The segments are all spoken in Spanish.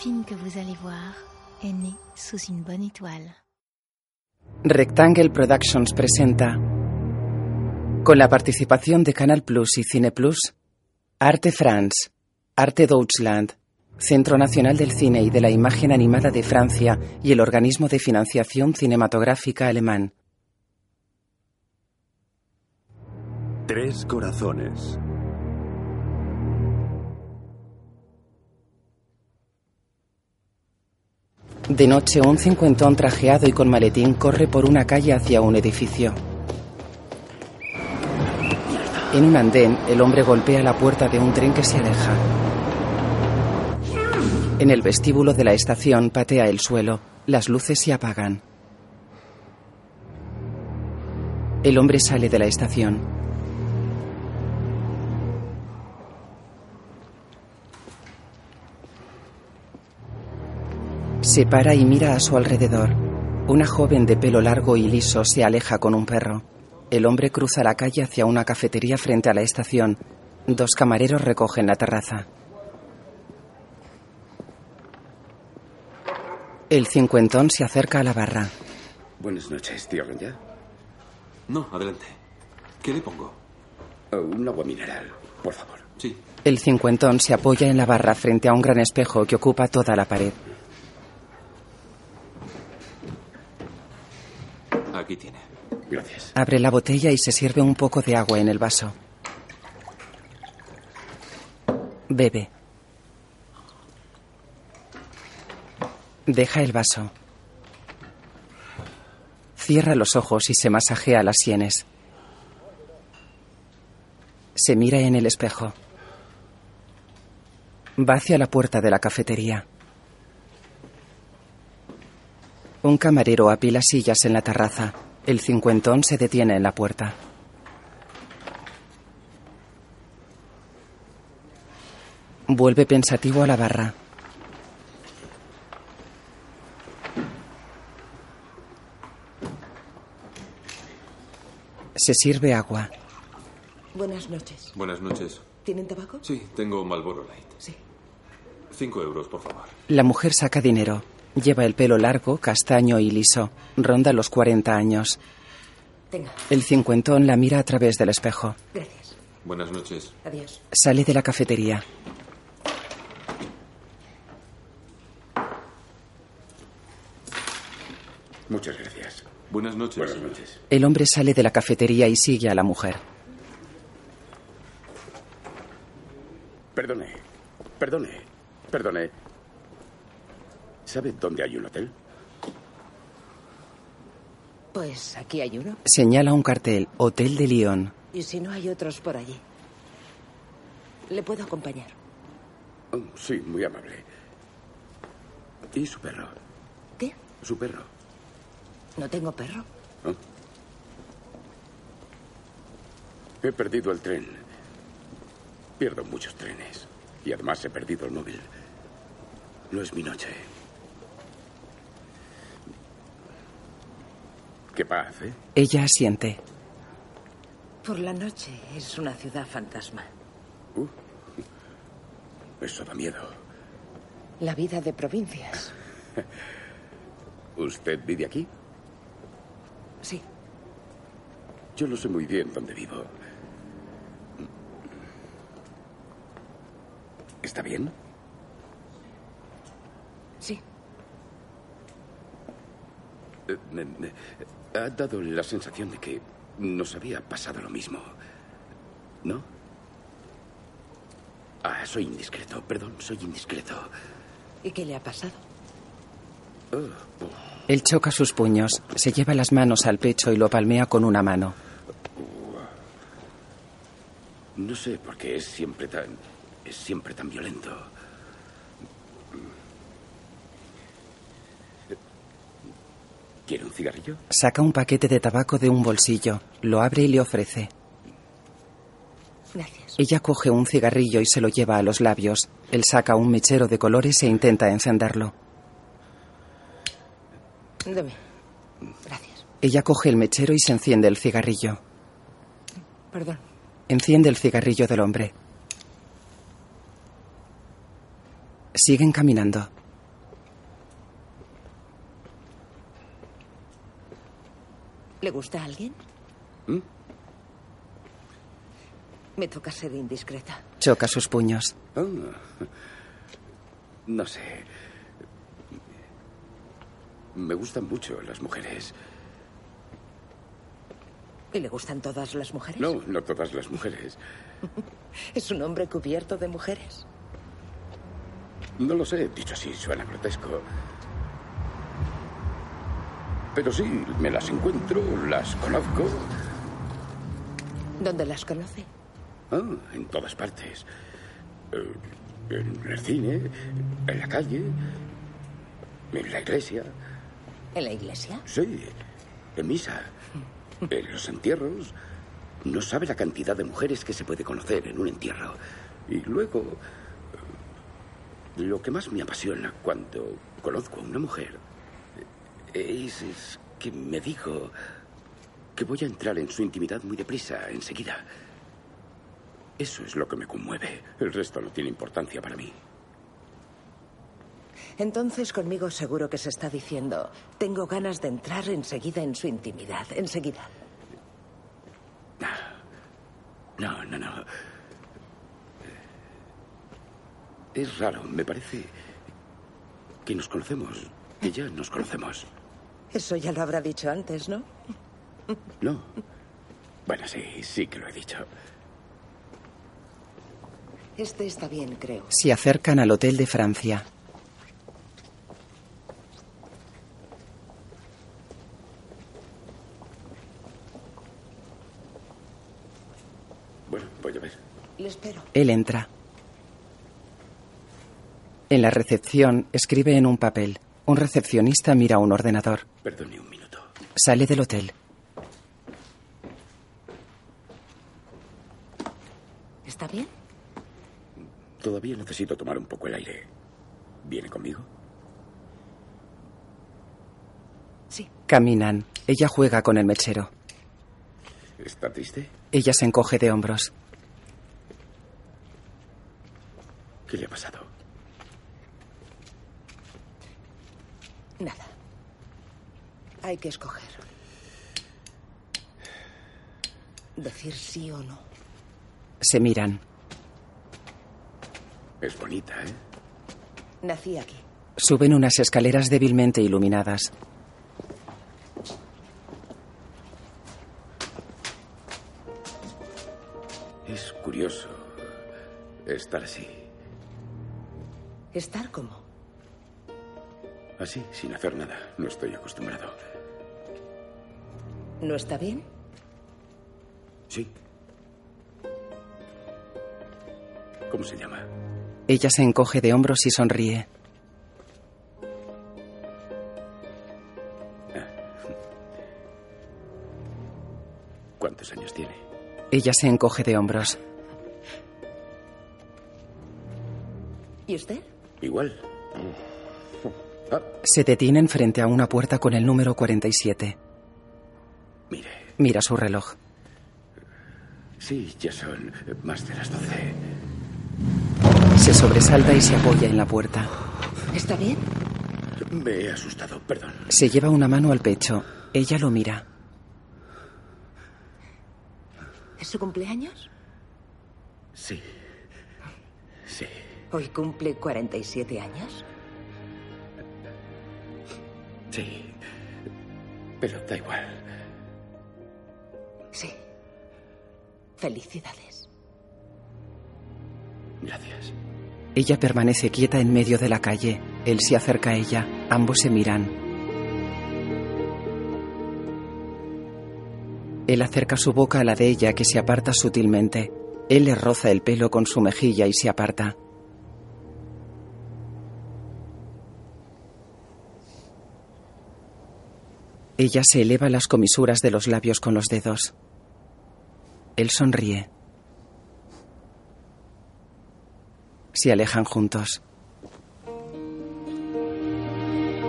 film que vous allez voir est né sous une bonne étoile. Rectangle Productions presenta, con la participación de Canal Plus y Cine Plus, Arte France, Arte Deutschland, Centro Nacional del Cine y de la Imagen Animada de Francia y el Organismo de Financiación Cinematográfica Alemán. Tres corazones. De noche, un cincuentón trajeado y con maletín corre por una calle hacia un edificio. En un andén, el hombre golpea la puerta de un tren que se aleja. En el vestíbulo de la estación patea el suelo. Las luces se apagan. El hombre sale de la estación. Se para y mira a su alrededor. Una joven de pelo largo y liso se aleja con un perro. El hombre cruza la calle hacia una cafetería frente a la estación. Dos camareros recogen la terraza. El cincuentón se acerca a la barra. Buenas noches, tío ya. No, adelante. ¿Qué le pongo? Oh, un agua mineral, por favor. Sí. El cincuentón se apoya en la barra frente a un gran espejo que ocupa toda la pared. Aquí tiene. Gracias. Abre la botella y se sirve un poco de agua en el vaso. Bebe. Deja el vaso. Cierra los ojos y se masajea las sienes. Se mira en el espejo. Va hacia la puerta de la cafetería. Un camarero apila sillas en la terraza. El cincuentón se detiene en la puerta. Vuelve pensativo a la barra. Se sirve agua. Buenas noches. Buenas noches. ¿Tienen tabaco? Sí, tengo Malboro Light. Sí. Cinco euros, por favor. La mujer saca dinero. Lleva el pelo largo, castaño y liso. Ronda los 40 años. Tenga. El cincuentón la mira a través del espejo. Gracias. Buenas noches. Adiós. Sale de la cafetería. Muchas gracias. Buenas noches. Buenas noches. El hombre sale de la cafetería y sigue a la mujer. Perdone. Perdone. Perdone. ¿Sabe dónde hay un hotel? Pues aquí hay uno. Señala un cartel, Hotel de Lyon. Y si no hay otros por allí. Le puedo acompañar. Oh, sí, muy amable. ¿Y su perro? ¿Qué? Su perro. No tengo perro. Oh. He perdido el tren. Pierdo muchos trenes. Y además he perdido el móvil. No es mi noche. Qué paz, ¿eh? Ella asiente. Por la noche es una ciudad fantasma. Uh, eso da miedo. La vida de provincias. ¿Usted vive aquí? Sí. Yo no sé muy bien dónde vivo. ¿Está bien? Sí. Eh, me- me- ha dado la sensación de que nos había pasado lo mismo. ¿No? Ah, soy indiscreto. Perdón, soy indiscreto. ¿Y qué le ha pasado? Oh, oh. Él choca sus puños, se lleva las manos al pecho y lo palmea con una mano. No sé por qué es siempre tan. es siempre tan violento. ¿Quiere un cigarrillo? Saca un paquete de tabaco de un bolsillo, lo abre y le ofrece. Gracias. Ella coge un cigarrillo y se lo lleva a los labios. Él saca un mechero de colores e intenta encenderlo. Deme. Gracias. Ella coge el mechero y se enciende el cigarrillo. Perdón. Enciende el cigarrillo del hombre. Siguen caminando. ¿Le gusta a alguien? ¿Mm? Me toca ser indiscreta. Choca sus puños. Ah, no sé. Me gustan mucho las mujeres. ¿Y le gustan todas las mujeres? No, no todas las mujeres. ¿Es un hombre cubierto de mujeres? No lo sé, dicho así, suena grotesco. Pero sí, me las encuentro, las conozco. ¿Dónde las conoce? Ah, en todas partes. Eh, en el cine, en la calle, en la iglesia. ¿En la iglesia? Sí, en misa, en los entierros. No sabe la cantidad de mujeres que se puede conocer en un entierro. Y luego, eh, lo que más me apasiona cuando conozco a una mujer es, es que me digo que voy a entrar en su intimidad muy deprisa, enseguida. Eso es lo que me conmueve. El resto no tiene importancia para mí. Entonces conmigo seguro que se está diciendo, tengo ganas de entrar enseguida en su intimidad, enseguida. No, no, no. Es raro, me parece que nos conocemos, que ya nos conocemos. Eso ya lo habrá dicho antes, ¿no? No. Bueno, sí, sí que lo he dicho. Este está bien, creo. Se acercan al Hotel de Francia. Bueno, voy a ver. Le espero. Él entra. En la recepción escribe en un papel. Un recepcionista mira un ordenador. Perdone un minuto. Sale del hotel. ¿Está bien? Todavía necesito tomar un poco el aire. ¿Viene conmigo? Sí. Caminan. Ella juega con el mechero. ¿Está triste? Ella se encoge de hombros. ¿Qué le ha pasado? Nada. Hay que escoger. Decir sí o no. Se miran. Es bonita, ¿eh? Nací aquí. Suben unas escaleras débilmente iluminadas. Es curioso estar así. ¿Estar como? Así, sin hacer nada. No estoy acostumbrado. ¿No está bien? Sí. ¿Cómo se llama? Ella se encoge de hombros y sonríe. ¿Cuántos años tiene? Ella se encoge de hombros. ¿Y usted? Igual. Ah, Se detienen frente a una puerta con el número 47. mire. Mira su reloj. Sí, ya son más de las doce. Se sobresalta y se apoya en la puerta. ¿Está bien? Me he asustado, perdón. Se lleva una mano al pecho. Ella lo mira. ¿Es su cumpleaños? Sí. Sí. Hoy cumple 47 años. Sí. Pero da igual. Sí. Felicidades. Gracias. Ella permanece quieta en medio de la calle. Él se acerca a ella. Ambos se miran. Él acerca su boca a la de ella que se aparta sutilmente. Él le roza el pelo con su mejilla y se aparta. Ella se eleva las comisuras de los labios con los dedos. Él sonríe. Se alejan juntos.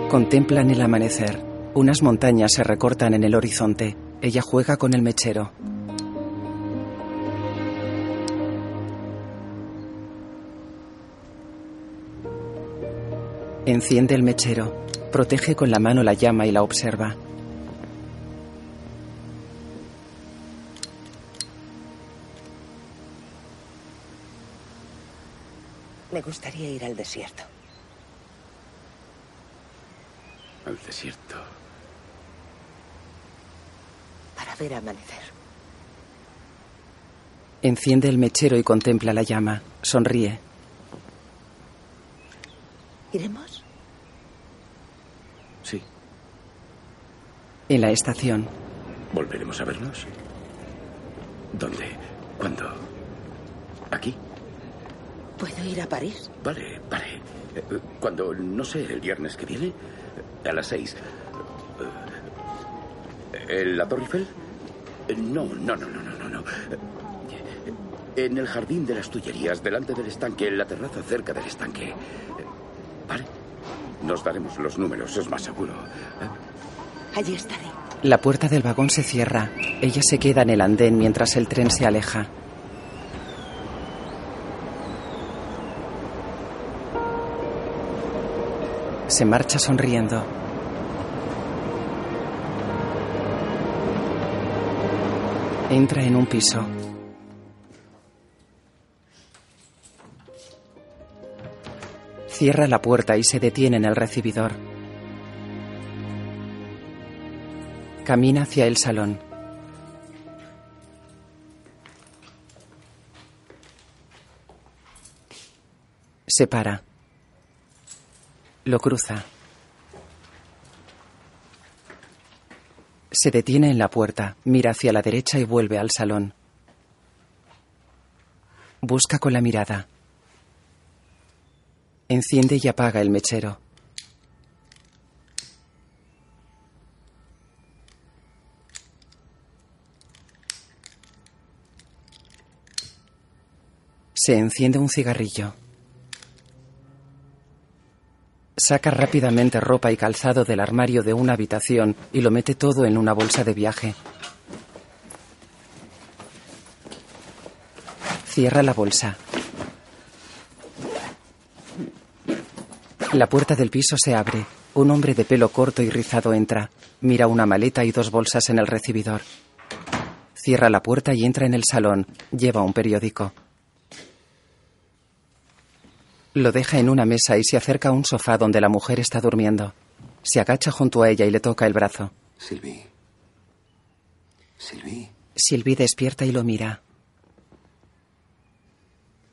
Contemplan el amanecer. Unas montañas se recortan en el horizonte. Ella juega con el mechero. Enciende el mechero. Protege con la mano la llama y la observa. Me gustaría ir al desierto. Al desierto. Para ver amanecer. Enciende el mechero y contempla la llama. Sonríe. ¿Iremos? Sí. En la estación, ¿Volveremos a vernos? ¿Dónde? ¿Cuándo? ¿Aquí? ¿Puedo ir a París? Vale, vale. Eh, Cuando, no sé, el viernes que viene, eh, a las seis. Eh, ¿En la Torre Eiffel? No, no, no, no, no, no, no. En el jardín de las Tullerías, delante del estanque, en la terraza cerca del estanque. Vale. Nos daremos los números, es más seguro. ¿eh? Allí estaré. la puerta del vagón se cierra. Ella se queda en el andén mientras el tren se aleja. Se marcha sonriendo. Entra en un piso. Cierra la puerta y se detiene en el recibidor. Camina hacia el salón. Se para. Lo cruza. Se detiene en la puerta, mira hacia la derecha y vuelve al salón. Busca con la mirada. Enciende y apaga el mechero. Se enciende un cigarrillo. Saca rápidamente ropa y calzado del armario de una habitación y lo mete todo en una bolsa de viaje. Cierra la bolsa. La puerta del piso se abre. Un hombre de pelo corto y rizado entra. Mira una maleta y dos bolsas en el recibidor. Cierra la puerta y entra en el salón. Lleva un periódico. Lo deja en una mesa y se acerca a un sofá donde la mujer está durmiendo. Se agacha junto a ella y le toca el brazo. Sylvie. Sylvie, Sylvie despierta y lo mira.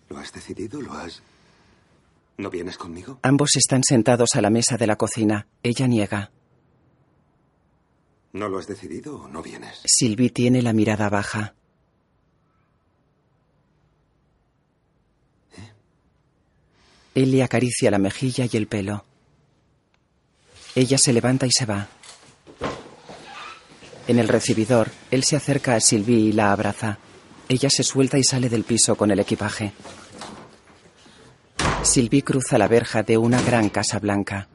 ¿lo has decidido? ¿Lo has... ¿No vienes conmigo? Ambos están sentados a la mesa de la cocina. Ella niega. ¿No lo has decidido o no vienes? Sylvie tiene la mirada baja. Él le acaricia la mejilla y el pelo. Ella se levanta y se va. En el recibidor, él se acerca a Sylvie y la abraza. Ella se suelta y sale del piso con el equipaje. Sylvie cruza la verja de una gran casa blanca.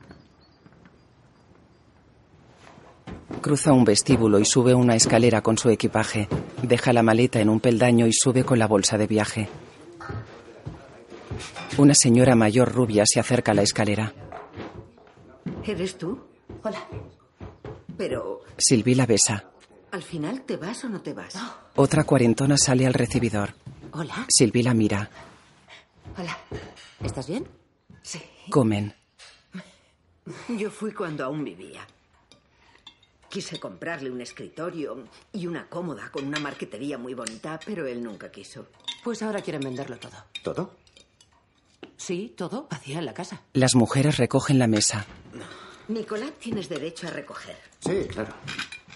Cruza un vestíbulo y sube una escalera con su equipaje. Deja la maleta en un peldaño y sube con la bolsa de viaje. Una señora mayor rubia se acerca a la escalera. ¿Eres tú? Hola. Pero, Sylvie la besa. ¿al final te vas o no te vas? Otra cuarentona sale al recibidor. Hola. Sylvie la mira. Hola. ¿Estás bien? Sí. Comen. Yo fui cuando aún vivía. Quise comprarle un escritorio y una cómoda con una marquetería muy bonita, pero él nunca quiso. Pues ahora quieren venderlo todo. ¿Todo? Sí, todo vacía en la casa. Las mujeres recogen la mesa. Nicolás, tienes derecho a recoger. Sí, claro.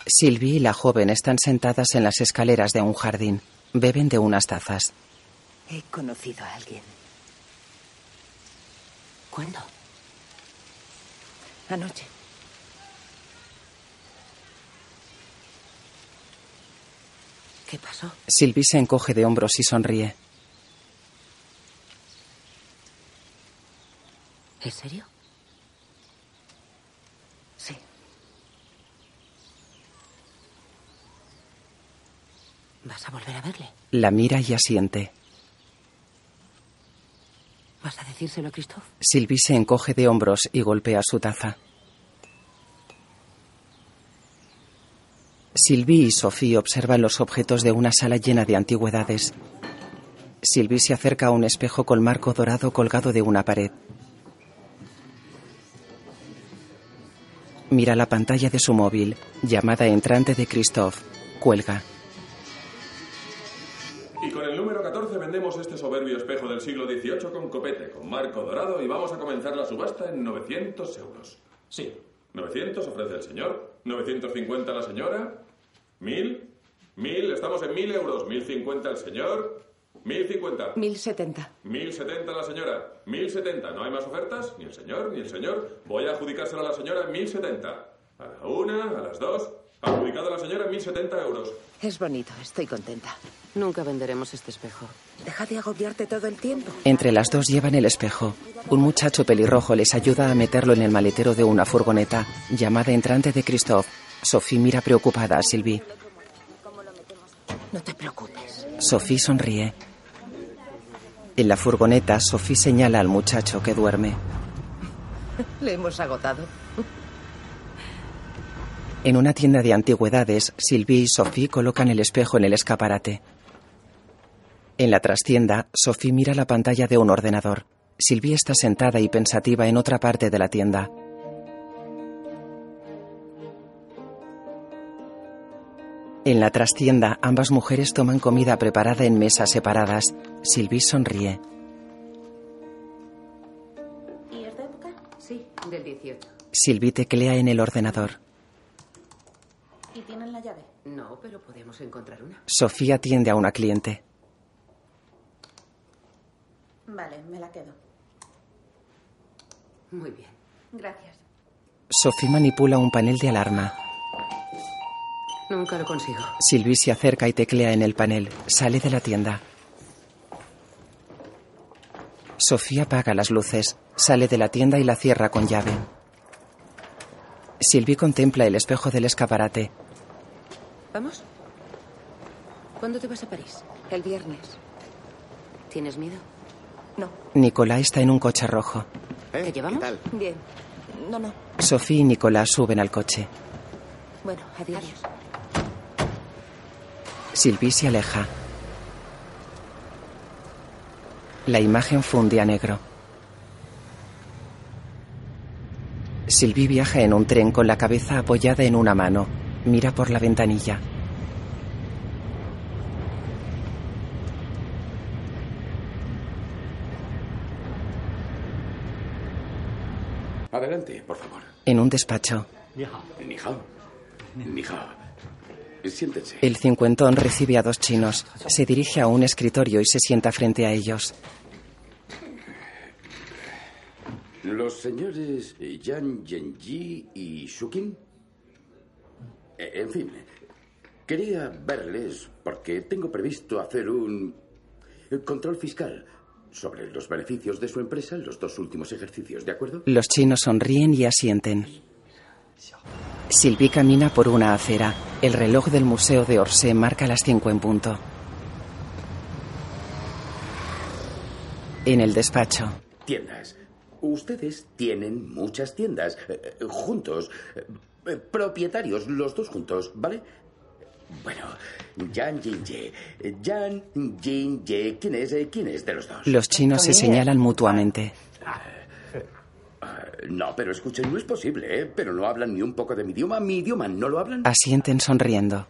Sylvie y la joven están sentadas en las escaleras de un jardín. Beben de unas tazas. He conocido a alguien. ¿Cuándo? Anoche. ¿Qué pasó? Sylvie se encoge de hombros y sonríe. ¿En serio? Sí. ¿Vas a volver a verle? La mira y asiente. ¿Vas a decírselo a Christoph? Sylvie se encoge de hombros y golpea su taza. Sylvie y Sophie observan los objetos de una sala llena de antigüedades. Sylvie se acerca a un espejo con marco dorado colgado de una pared. Mira la pantalla de su móvil. Llamada entrante de Christophe. Cuelga. Y con el número 14 vendemos este soberbio espejo del siglo XVIII con copete, con marco dorado y vamos a comenzar la subasta en 900 euros. Sí, 900 ofrece el señor, 950 la señora, 1000, 1000, estamos en 1000 euros, 1050 el señor, 1050. 1070. 1070 la señora, 1070. ¿No hay más ofertas? Ni el señor, ni el señor. Voy a adjudicárselo a la señora en 1070. A la una, a las dos. Adjudicado a la señora en 1070 euros. Es bonito, estoy contenta. Nunca venderemos este espejo. Deja de agobiarte todo el tiempo. Entre las dos llevan el espejo. Un muchacho pelirrojo les ayuda a meterlo en el maletero de una furgoneta. Llamada entrante de Christophe. Sophie mira preocupada a Sylvie. No te preocupes. Sophie sonríe. En la furgoneta, Sophie señala al muchacho que duerme. Le hemos agotado. En una tienda de antigüedades, Sylvie y Sophie colocan el espejo en el escaparate. En la trastienda, Sophie mira la pantalla de un ordenador. Sylvie está sentada y pensativa en otra parte de la tienda. En la trastienda, ambas mujeres toman comida preparada en mesas separadas. Sylvie sonríe. ¿Y es de época? Sí, del 18. Sylvie teclea en el ordenador. ¿Y tienen la llave? No, pero podemos encontrar una. Sofía atiende a una cliente. Vale, me la quedo. Muy bien. Gracias. Sophie manipula un panel de alarma. Nunca lo consigo. Sylvie se acerca y teclea en el panel. Sale de la tienda. Sofía apaga las luces. Sale de la tienda y la cierra con llave. Sylvie contempla el espejo del escaparate. ¿Vamos? ¿Cuándo te vas a París? El viernes. ¿Tienes miedo? No. Nicolás está en un coche rojo. ¿Te llevamos? Bien. No, no. Sofía y Nicolás suben al coche. Bueno, adiós. Sylvie se aleja. La imagen funde a negro. Sylvie viaja en un tren con la cabeza apoyada en una mano. Mira por la ventanilla. Adelante, por favor. En un despacho, Ni hao. Ni hao. Siéntense. el cincuentón recibe a dos chinos. Se dirige a un escritorio y se sienta frente a ellos. Los señores Yan Yenji y Shukin. Eh, En fin, quería verles porque tengo previsto hacer un control fiscal sobre los beneficios de su empresa en los dos últimos ejercicios, ¿de acuerdo? Los chinos sonríen y asienten. Sylvie camina por una acera. El reloj del Museo de Orsay marca las cinco en punto. En el despacho, Tiendas. Ustedes tienen muchas tiendas. eh, eh, juntos. eh, propietarios, los dos juntos, ¿vale? Bueno, Yan Jinje. Yan Jinje. ¿Quién es? eh, ¿Quién es de los dos? los chinos se señalan mutuamente. No, pero escuchen, no es posible, ¿eh? Pero no hablan ni un poco de mi idioma. Mi idioma no lo hablan. Asienten sonriendo.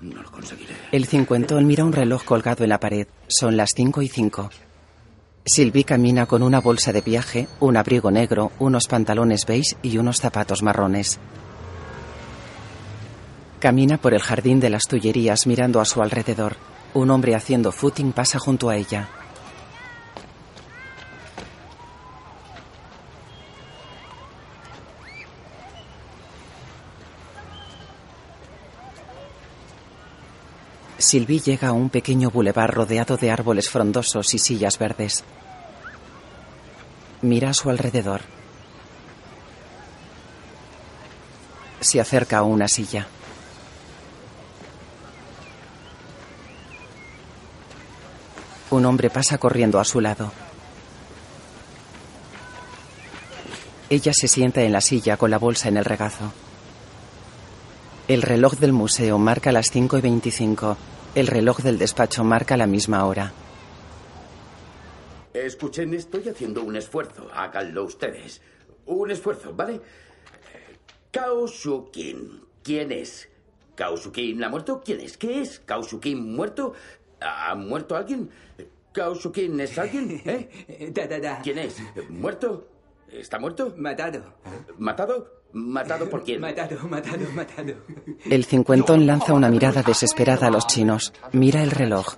No lo conseguiré. El cincuentón mira un reloj colgado en la pared. Son las cinco y cinco. Sylvie camina con una bolsa de viaje, un abrigo negro, unos pantalones beige y unos zapatos marrones. Camina por el jardín de las Tullerías mirando a su alrededor. Un hombre haciendo footing pasa junto a ella. Sylvie llega a un pequeño bulevar rodeado de árboles frondosos y sillas verdes. Mira a su alrededor. Se acerca a una silla. Un hombre pasa corriendo a su lado. Ella se sienta en la silla con la bolsa en el regazo. El reloj del museo marca las 5 y 25. El reloj del despacho marca la misma hora. Escuchen, estoy haciendo un esfuerzo. Háganlo ustedes. Un esfuerzo, ¿vale? Kao Shukin. ¿Quién es? ¿Kao Shukin ha muerto? ¿Quién es? ¿Qué es? ¿Kao Shukin muerto? ¿Ha muerto alguien? ¿Kao Shukin es alguien? ¿Eh? Da, da, da. ¿Quién es? ¿Muerto? ¿Está muerto? Matado. ¿Matado? ¿Matado por quién? Matado, matado, matado. El cincuentón lanza una mirada desesperada a los chinos. Mira el reloj.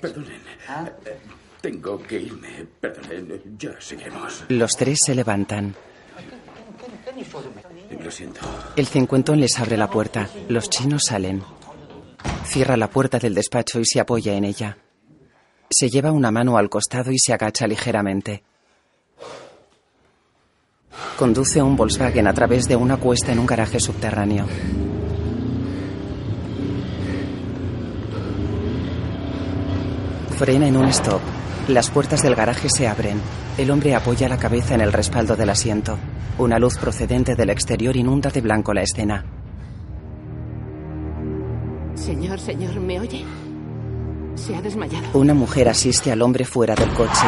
Perdonen. Tengo que irme. Perdonen. Ya seguiremos. Los tres se levantan. Lo siento. El cincuentón les abre la puerta. Los chinos salen. Cierra la puerta del despacho y se apoya en ella. Se lleva una mano al costado y se agacha ligeramente. Conduce un Volkswagen a través de una cuesta en un garaje subterráneo. Frena en un stop. Las puertas del garaje se abren. El hombre apoya la cabeza en el respaldo del asiento. Una luz procedente del exterior inunda de blanco la escena. Señor, señor, ¿me oye? Se ha desmayado. Una mujer asiste al hombre fuera del coche.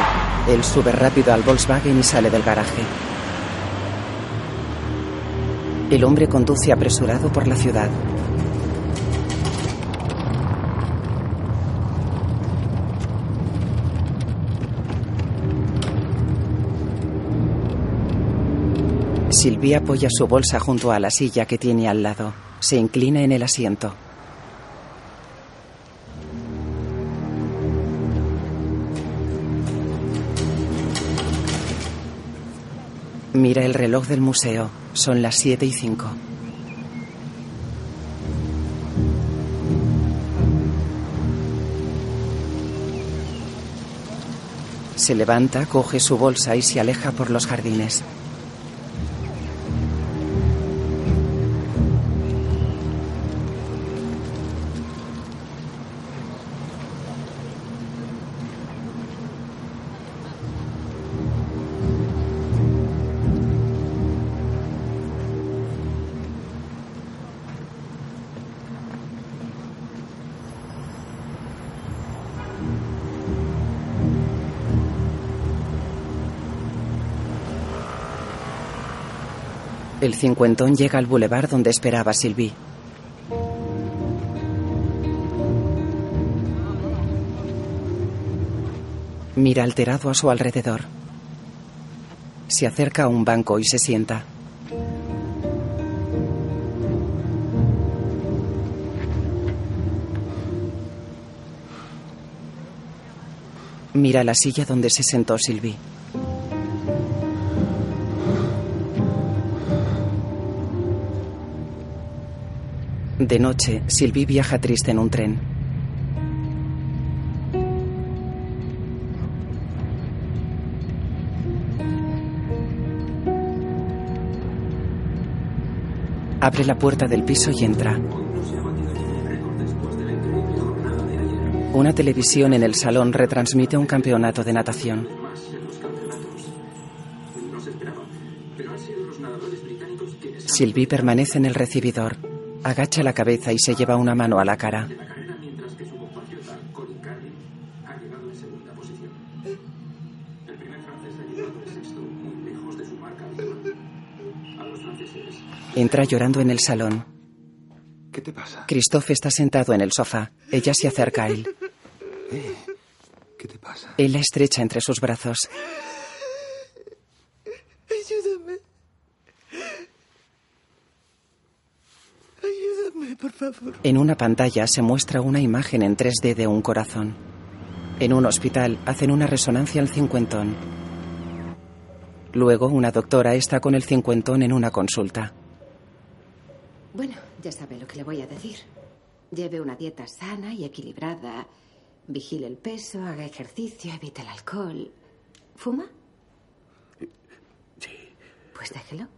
Él sube rápido al Volkswagen y sale del garaje. El hombre conduce apresurado por la ciudad. Silvia apoya su bolsa junto a la silla que tiene al lado. Se inclina en el asiento. Mira el reloj del museo. Son las 7 y 5. Se levanta, coge su bolsa y se aleja por los jardines. El cincuentón llega al bulevar donde esperaba Sylvie. Mira alterado a su alrededor. Se acerca a un banco y se sienta. Mira la silla donde se sentó Sylvie. De noche, Sylvie viaja triste en un tren. Abre la puerta del piso y entra. Una televisión en el salón retransmite un campeonato de natación. Sylvie permanece en el recibidor. Agacha la cabeza y se lleva una mano a la cara. Entra llorando en el salón. ¿Qué te pasa? Christophe está sentado en el sofá. Ella se acerca a él. Eh, ¿Qué te pasa? Él la estrecha entre sus brazos. Por favor. En una pantalla se muestra una imagen en 3D de un corazón. En un hospital hacen una resonancia al cincuentón. Luego una doctora está con el cincuentón en una consulta. Bueno, ya sabe lo que le voy a decir. Lleve una dieta sana y equilibrada. Vigile el peso, haga ejercicio, evite el alcohol. ¿Fuma? Sí. Pues déjelo.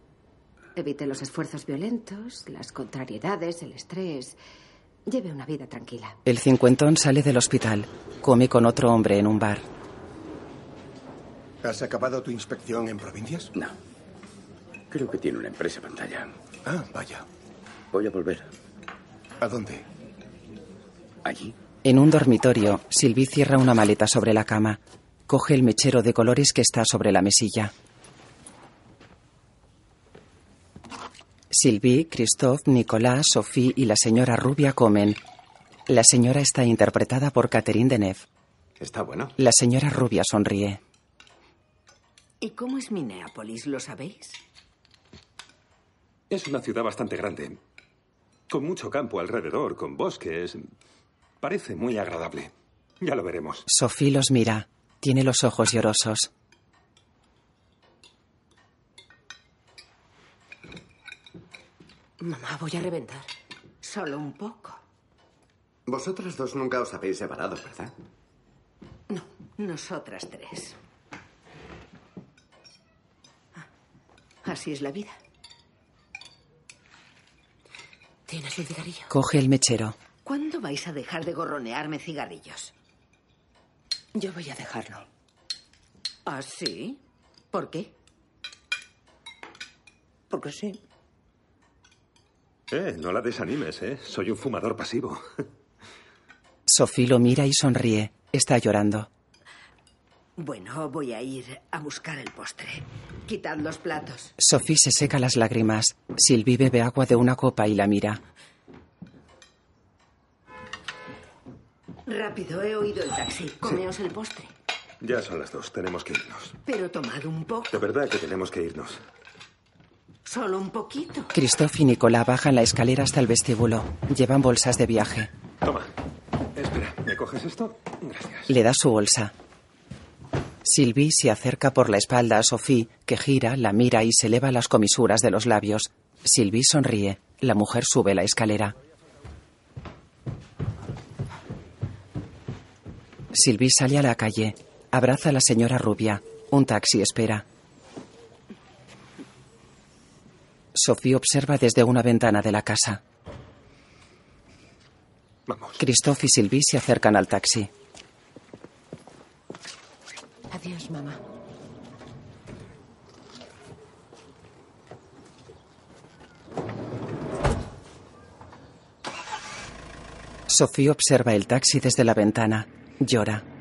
Evite los esfuerzos violentos, las contrariedades, el estrés. Lleve una vida tranquila. El cincuentón sale del hospital. Come con otro hombre en un bar. ¿Has acabado tu inspección en provincias? No. Creo que tiene una empresa pantalla. Ah, vaya. Voy a volver. ¿A dónde? Allí. En un dormitorio, Sylvie cierra una maleta sobre la cama. Coge el mechero de colores que está sobre la mesilla. Sylvie, Christophe, Nicolás, Sophie y la señora Rubia comen. La señora está interpretada por Catherine Deneuve. Está bueno. La señora Rubia sonríe. ¿Y cómo es Minneapolis? ¿Lo sabéis? Es una ciudad bastante grande. Con mucho campo alrededor, con bosques. Parece muy agradable. Ya lo veremos. Sophie los mira. Tiene los ojos llorosos. Mamá, voy a reventar. Solo un poco. Vosotras dos nunca os habéis separado, ¿verdad? No, nosotras tres. Ah, Así es la vida. ¿Tienes un cigarrillo? Coge el mechero. ¿Cuándo vais a dejar de gorronearme cigarrillos? Yo voy a dejarlo. ¿Ah, sí? ¿Por qué? Porque sí. Eh, no la desanimes, ¿eh? Soy un fumador pasivo. Sophie lo mira y sonríe. Está llorando. Bueno, voy a ir a buscar el postre. Quitad los platos. Sophie se seca las lágrimas. Sylvie bebe agua de una copa y la mira. Rápido, he oído el taxi. Comeos el postre. Ya son las dos, tenemos que irnos. Pero tomad un poco. De verdad que tenemos que irnos. Solo un poquito. Christophe y Nicolás bajan la escalera hasta el vestíbulo. Llevan bolsas de viaje. Toma. Espera, ¿me coges esto? Gracias. Le da su bolsa. Sylvie se acerca por la espalda a Sophie, que gira, la mira y se eleva las comisuras de los labios. Sylvie sonríe. La mujer sube la escalera. Sylvie sale a la calle. Abraza a la señora rubia. Un taxi espera. Sophie observa desde una ventana de la casa. Vamos. Christophe y Sylvie se acercan al taxi. Adiós, mamá. Sophie observa el taxi desde la ventana. Llora.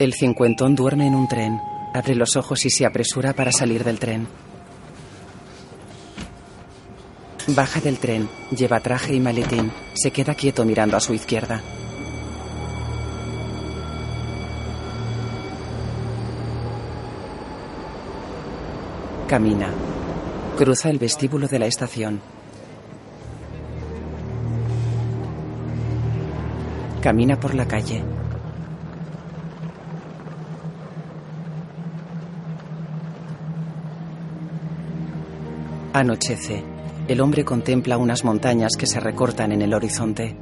El cincuentón duerme en un tren. Abre los ojos y se apresura para salir del tren. Baja del tren, lleva traje y maletín. Se queda quieto mirando a su izquierda. Camina. Cruza el vestíbulo de la estación. Camina por la calle. Anochece. El hombre contempla unas montañas que se recortan en el horizonte.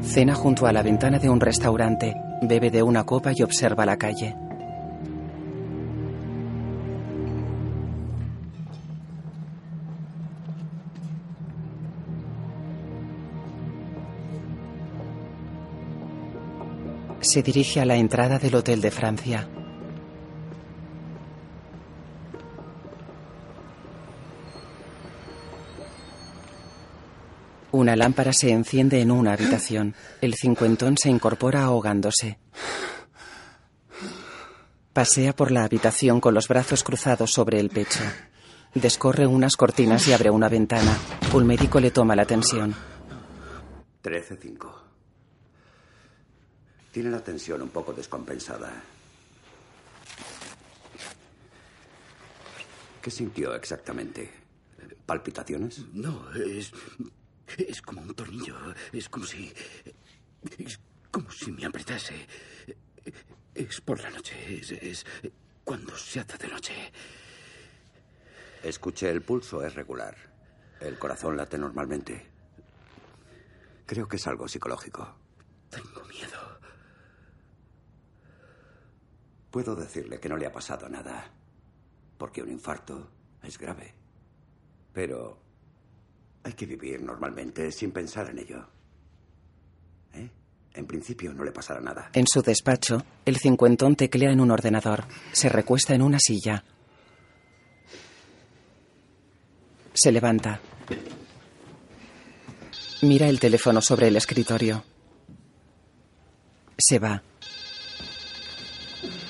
Cena junto a la ventana de un restaurante, bebe de una copa y observa la calle. Se dirige a la entrada del Hotel de Francia. Una lámpara se enciende en una habitación. El cincuentón se incorpora ahogándose. Pasea por la habitación con los brazos cruzados sobre el pecho. Descorre unas cortinas y abre una ventana. Un médico le toma la tensión. 13.5. Tiene la tensión un poco descompensada. ¿Qué sintió exactamente? ¿Palpitaciones? No, es. Es como un tornillo. Es como si. Es como si me apretase. Es por la noche. Es, es cuando se hace de noche. Escuché el pulso, es regular. El corazón late normalmente. Creo que es algo psicológico. Tengo Puedo decirle que no le ha pasado nada, porque un infarto es grave. Pero hay que vivir normalmente sin pensar en ello. ¿Eh? En principio no le pasará nada. En su despacho, el cincuentón teclea en un ordenador. Se recuesta en una silla. Se levanta. Mira el teléfono sobre el escritorio. Se va.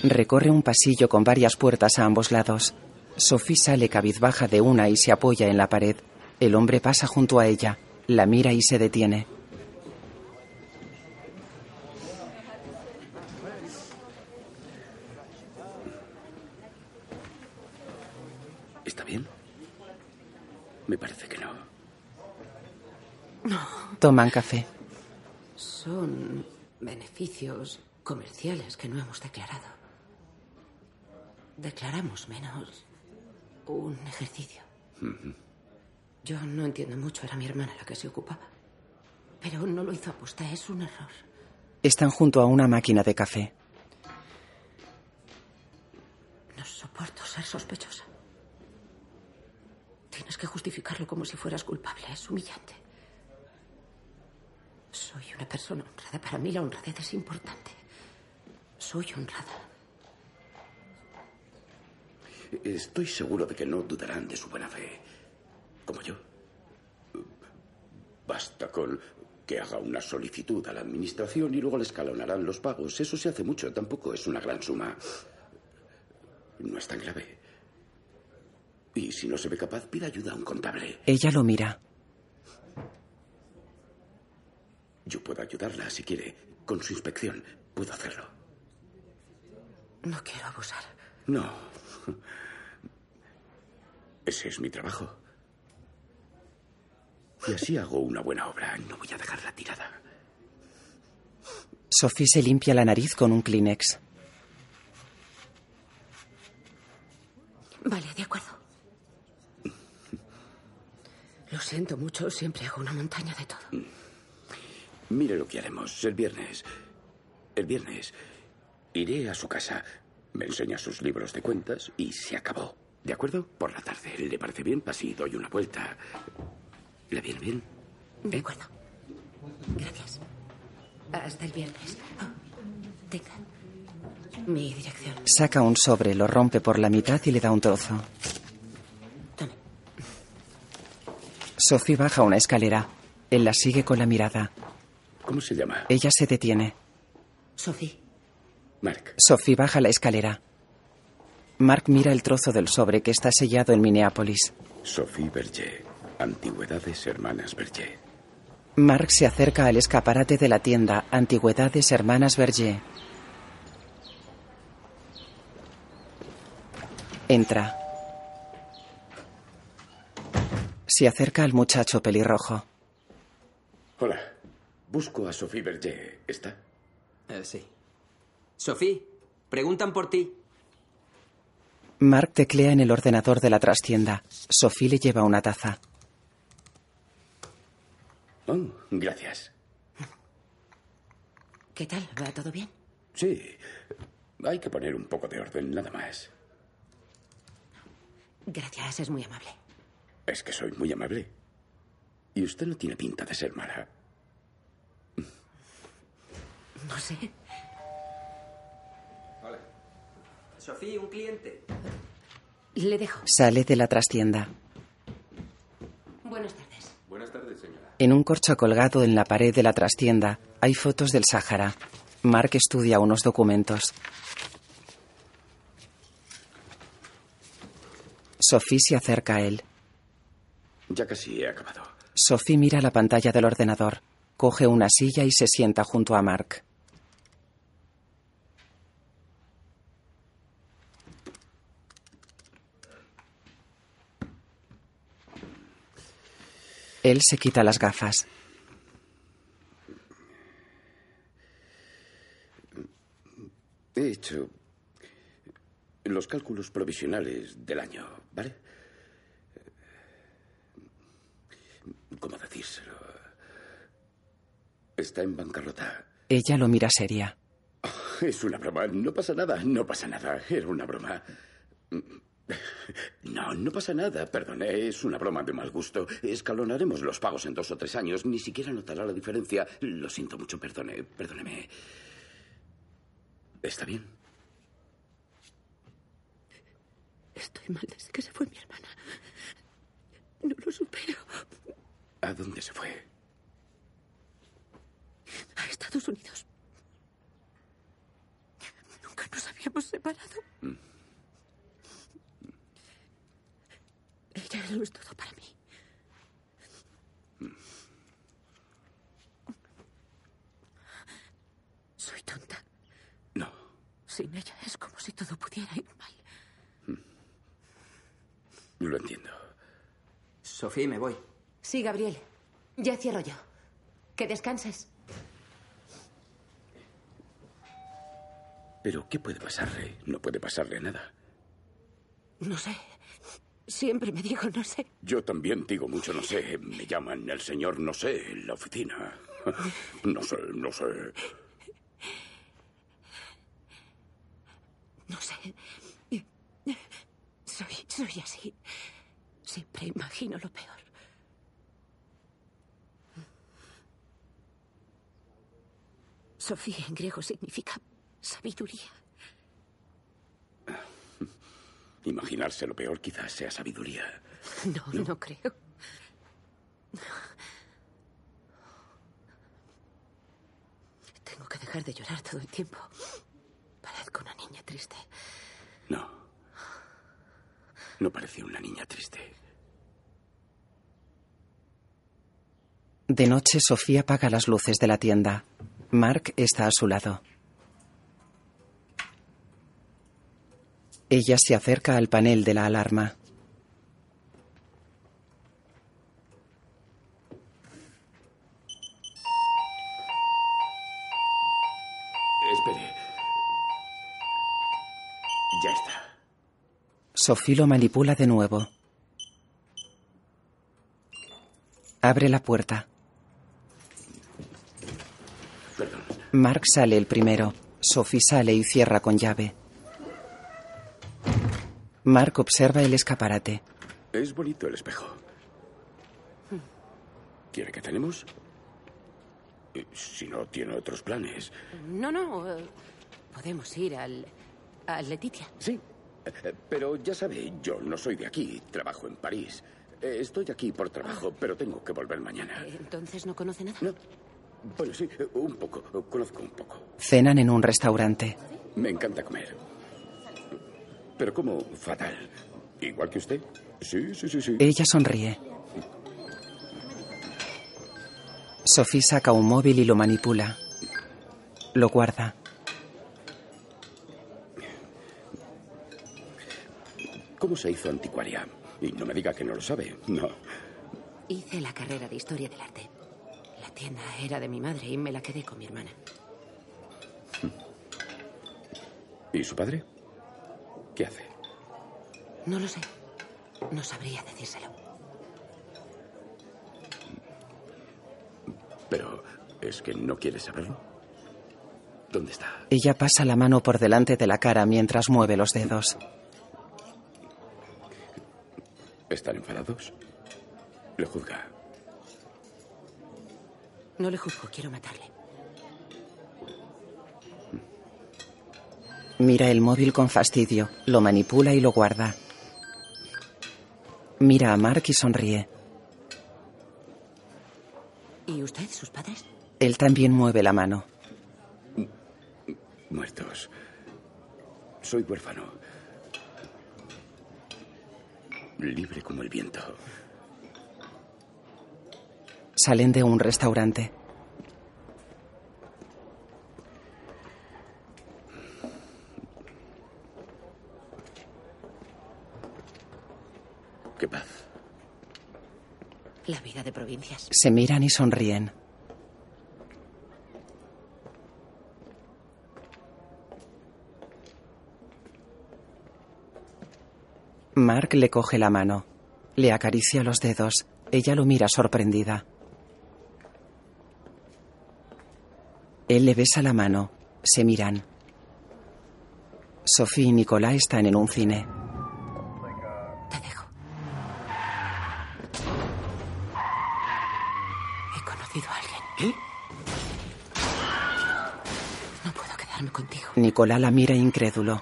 Recorre un pasillo con varias puertas a ambos lados. Sophie sale cabizbaja de una y se apoya en la pared. El hombre pasa junto a ella, la mira y se detiene. ¿Está bien? Me parece que no. No. Toman café. Son beneficios comerciales que no hemos declarado. Declaramos menos un ejercicio. Yo no entiendo mucho, era mi hermana la que se ocupaba. Pero no lo hizo aposta, es un error. Están junto a una máquina de café. No soporto ser sospechosa. Tienes que justificarlo como si fueras culpable, es humillante. Soy una persona honrada. Para mí la honradez es importante. Soy honrada. Estoy seguro de que no dudarán de su buena fe. Como yo. Basta con que haga una solicitud a la administración y luego le escalonarán los pagos. Eso se hace mucho, tampoco es una gran suma. No es tan grave. Y si no se ve capaz, pida ayuda a un contable. Ella lo mira. Yo puedo ayudarla si quiere. Con su inspección, puedo hacerlo. No quiero abusar. No. Ese es mi trabajo. Y así hago una buena obra. No voy a dejarla tirada. Sophie se limpia la nariz con un Kleenex. Vale, de acuerdo. Lo siento mucho, siempre hago una montaña de todo. Mire lo que haremos el viernes. El viernes iré a su casa, me enseña sus libros de cuentas y se acabó. ¿De acuerdo? Por la tarde. ¿Le parece bien? Así doy una vuelta. ¿Le viene bien? De acuerdo. Gracias. Hasta el viernes. Oh, tenga. Mi dirección. Saca un sobre, lo rompe por la mitad y le da un trozo. Sophie baja una escalera. Él la sigue con la mirada. ¿Cómo se llama? Ella se detiene. Sophie. Mark. Sophie baja la escalera. Mark mira el trozo del sobre que está sellado en Minneapolis. Sophie Berger. Antigüedades Hermanas Berger. Mark se acerca al escaparate de la tienda Antigüedades Hermanas Berger. Entra. Se acerca al muchacho pelirrojo. Hola. Busco a Sophie Berger. ¿Está? Eh, sí. Sophie, preguntan por ti. Mark teclea en el ordenador de la trastienda. Sophie le lleva una taza. Oh, gracias. ¿Qué tal? ¿Va todo bien? Sí. Hay que poner un poco de orden, nada más. Gracias, es muy amable. Es que soy muy amable. Y usted no tiene pinta de ser mala. No sé. Hola. Sophie, un cliente. Le dejo. Sale de la trastienda. Buenas tardes. Buenas tardes, señora. En un corcho colgado en la pared de la trastienda hay fotos del Sáhara. Mark estudia unos documentos. Sophie se acerca a él. Ya casi he acabado. Sophie mira la pantalla del ordenador. Coge una silla y se sienta junto a Mark. Él se quita las gafas. He hecho los cálculos provisionales del año, ¿vale? ¿Cómo decírselo? Está en bancarrota. Ella lo mira seria. es una broma. No pasa nada, no pasa nada. Era una broma. No, no pasa nada. Perdone, es una broma de mal gusto. Escalonaremos los pagos en dos o tres años. Ni siquiera notará la diferencia. Lo siento mucho, perdone, perdóneme. ¿Está bien? Estoy mal desde que se fue mi hermana. No lo supero. ¿A dónde se fue? A Estados Unidos. Nunca nos habíamos separado. Mm. Ella lo es todo para mí. Soy tonta. No. Sin ella es como si todo pudiera ir mal. Lo entiendo. Sofía, me voy. Sí, Gabriel. Ya cierro yo. Que descanses. Pero, ¿qué puede pasarle? No puede pasarle nada. No sé. Siempre me digo no sé. Yo también digo mucho no sé. Me llaman el señor no sé en la oficina. No sé, no sé. No sé. Soy, soy así. Siempre imagino lo peor. Sofía en griego significa sabiduría. Imaginarse lo peor quizás sea sabiduría. No, no, creo. Tengo que dejar de llorar todo el tiempo. Parezco una niña triste. No. No parece una niña triste. De noche, Sofía apaga las luces de la tienda. Mark está a su lado. Ella se acerca al panel de la alarma. Espere. Ya está. Sophie lo manipula de nuevo. Abre la puerta. Perdón. Mark sale el primero. Sophie sale y cierra con llave. Mark observa el escaparate. Es bonito el espejo. ¿Quiere que tenemos? Eh, Si no tiene otros planes. No, no. eh, podemos ir al. a Letitia. Sí. Eh, Pero ya sabe, yo no soy de aquí. Trabajo en París. Estoy aquí por trabajo, pero tengo que volver mañana. Entonces no conoce nada. No. Bueno, sí, un poco. Conozco un poco. Cenan en un restaurante. Me encanta comer. Pero como fatal. ¿Igual que usted? Sí, sí, sí, sí. Ella sonríe. Sophie saca un móvil y lo manipula. Lo guarda. ¿Cómo se hizo anticuaria? Y no me diga que no lo sabe. No. Hice la carrera de historia del arte. La tienda era de mi madre y me la quedé con mi hermana. ¿Y su padre? ¿Qué hace? No lo sé. No sabría decírselo. Pero, ¿es que no quiere saberlo? ¿Dónde está? Ella pasa la mano por delante de la cara mientras mueve los dedos. ¿Están enfadados? ¿Le juzga? No le juzgo, quiero matarle. Mira el móvil con fastidio, lo manipula y lo guarda. Mira a Mark y sonríe. ¿Y usted, sus padres? Él también mueve la mano. Muertos. Soy huérfano. Libre como el viento. Salen de un restaurante. Qué paz. La vida de provincias. Se miran y sonríen. Mark le coge la mano. Le acaricia los dedos. Ella lo mira sorprendida. Él le besa la mano. Se miran. Sophie y Nicolás están en un cine. Conocido a alguien. ¿Qué? No puedo quedarme contigo. Nicolás la mira incrédulo.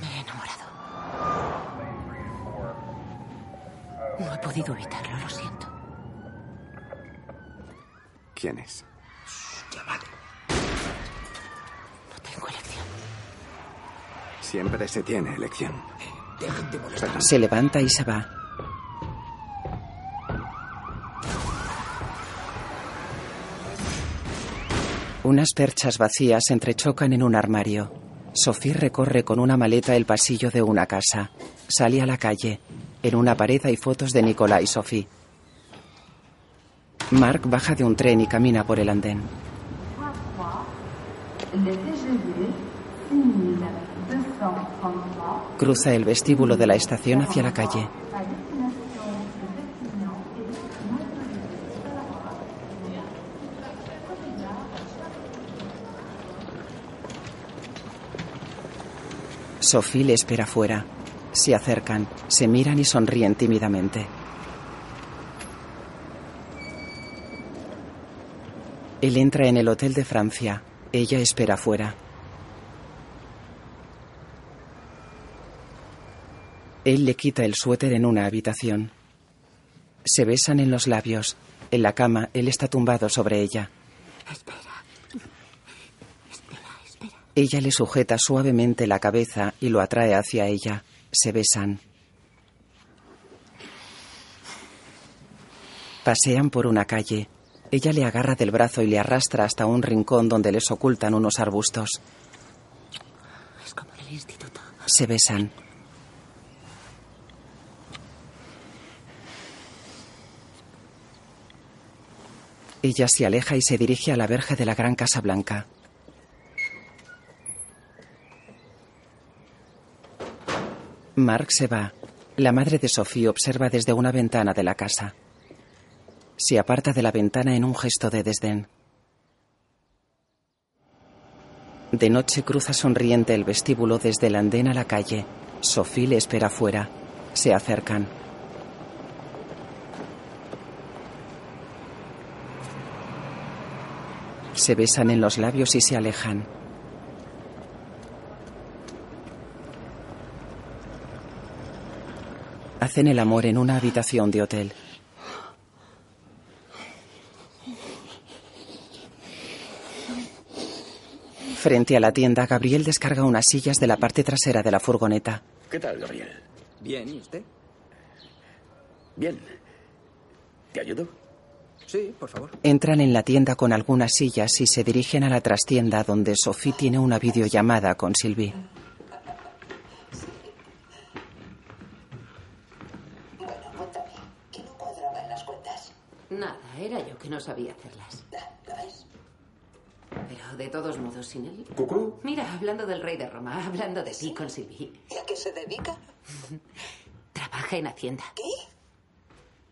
Me he enamorado. No he podido evitarlo, lo siento. ¿Quién es? Ya vale. No tengo elección. Siempre se tiene elección. Dejen de molestar. Se levanta y se va. Unas perchas vacías entrechocan en un armario. Sophie recorre con una maleta el pasillo de una casa. Sale a la calle. En una pared hay fotos de Nicolás y Sophie. Mark baja de un tren y camina por el andén. Cruza el vestíbulo de la estación hacia la calle. Sophie le espera fuera. Se acercan, se miran y sonríen tímidamente. Él entra en el hotel de Francia. Ella espera fuera. Él le quita el suéter en una habitación. Se besan en los labios. En la cama, él está tumbado sobre ella. Ella le sujeta suavemente la cabeza y lo atrae hacia ella. Se besan. Pasean por una calle. Ella le agarra del brazo y le arrastra hasta un rincón donde les ocultan unos arbustos. Es como el instituto. Se besan. Ella se aleja y se dirige a la verja de la gran Casa Blanca. Mark se va. La madre de Sophie observa desde una ventana de la casa. Se aparta de la ventana en un gesto de desdén. De noche cruza sonriente el vestíbulo desde el andén a la calle. Sophie le espera fuera. Se acercan. Se besan en los labios y se alejan. Hacen el amor en una habitación de hotel. Frente a la tienda, Gabriel descarga unas sillas de la parte trasera de la furgoneta. ¿Qué tal, Gabriel? Bien, ¿y usted? Bien. ¿Te ayudo? Sí, por favor. Entran en la tienda con algunas sillas y se dirigen a la trastienda donde Sophie tiene una videollamada con Sylvie. ¿Qué no cuadraba en las cuentas? Nada, era yo que no sabía hacerlas. Pero de todos modos, sin él. ¿Cucú? Mira, hablando del rey de Roma, hablando de ti con Sylvie. ¿Y a qué se dedica? Trabaja en Hacienda. ¿Qué?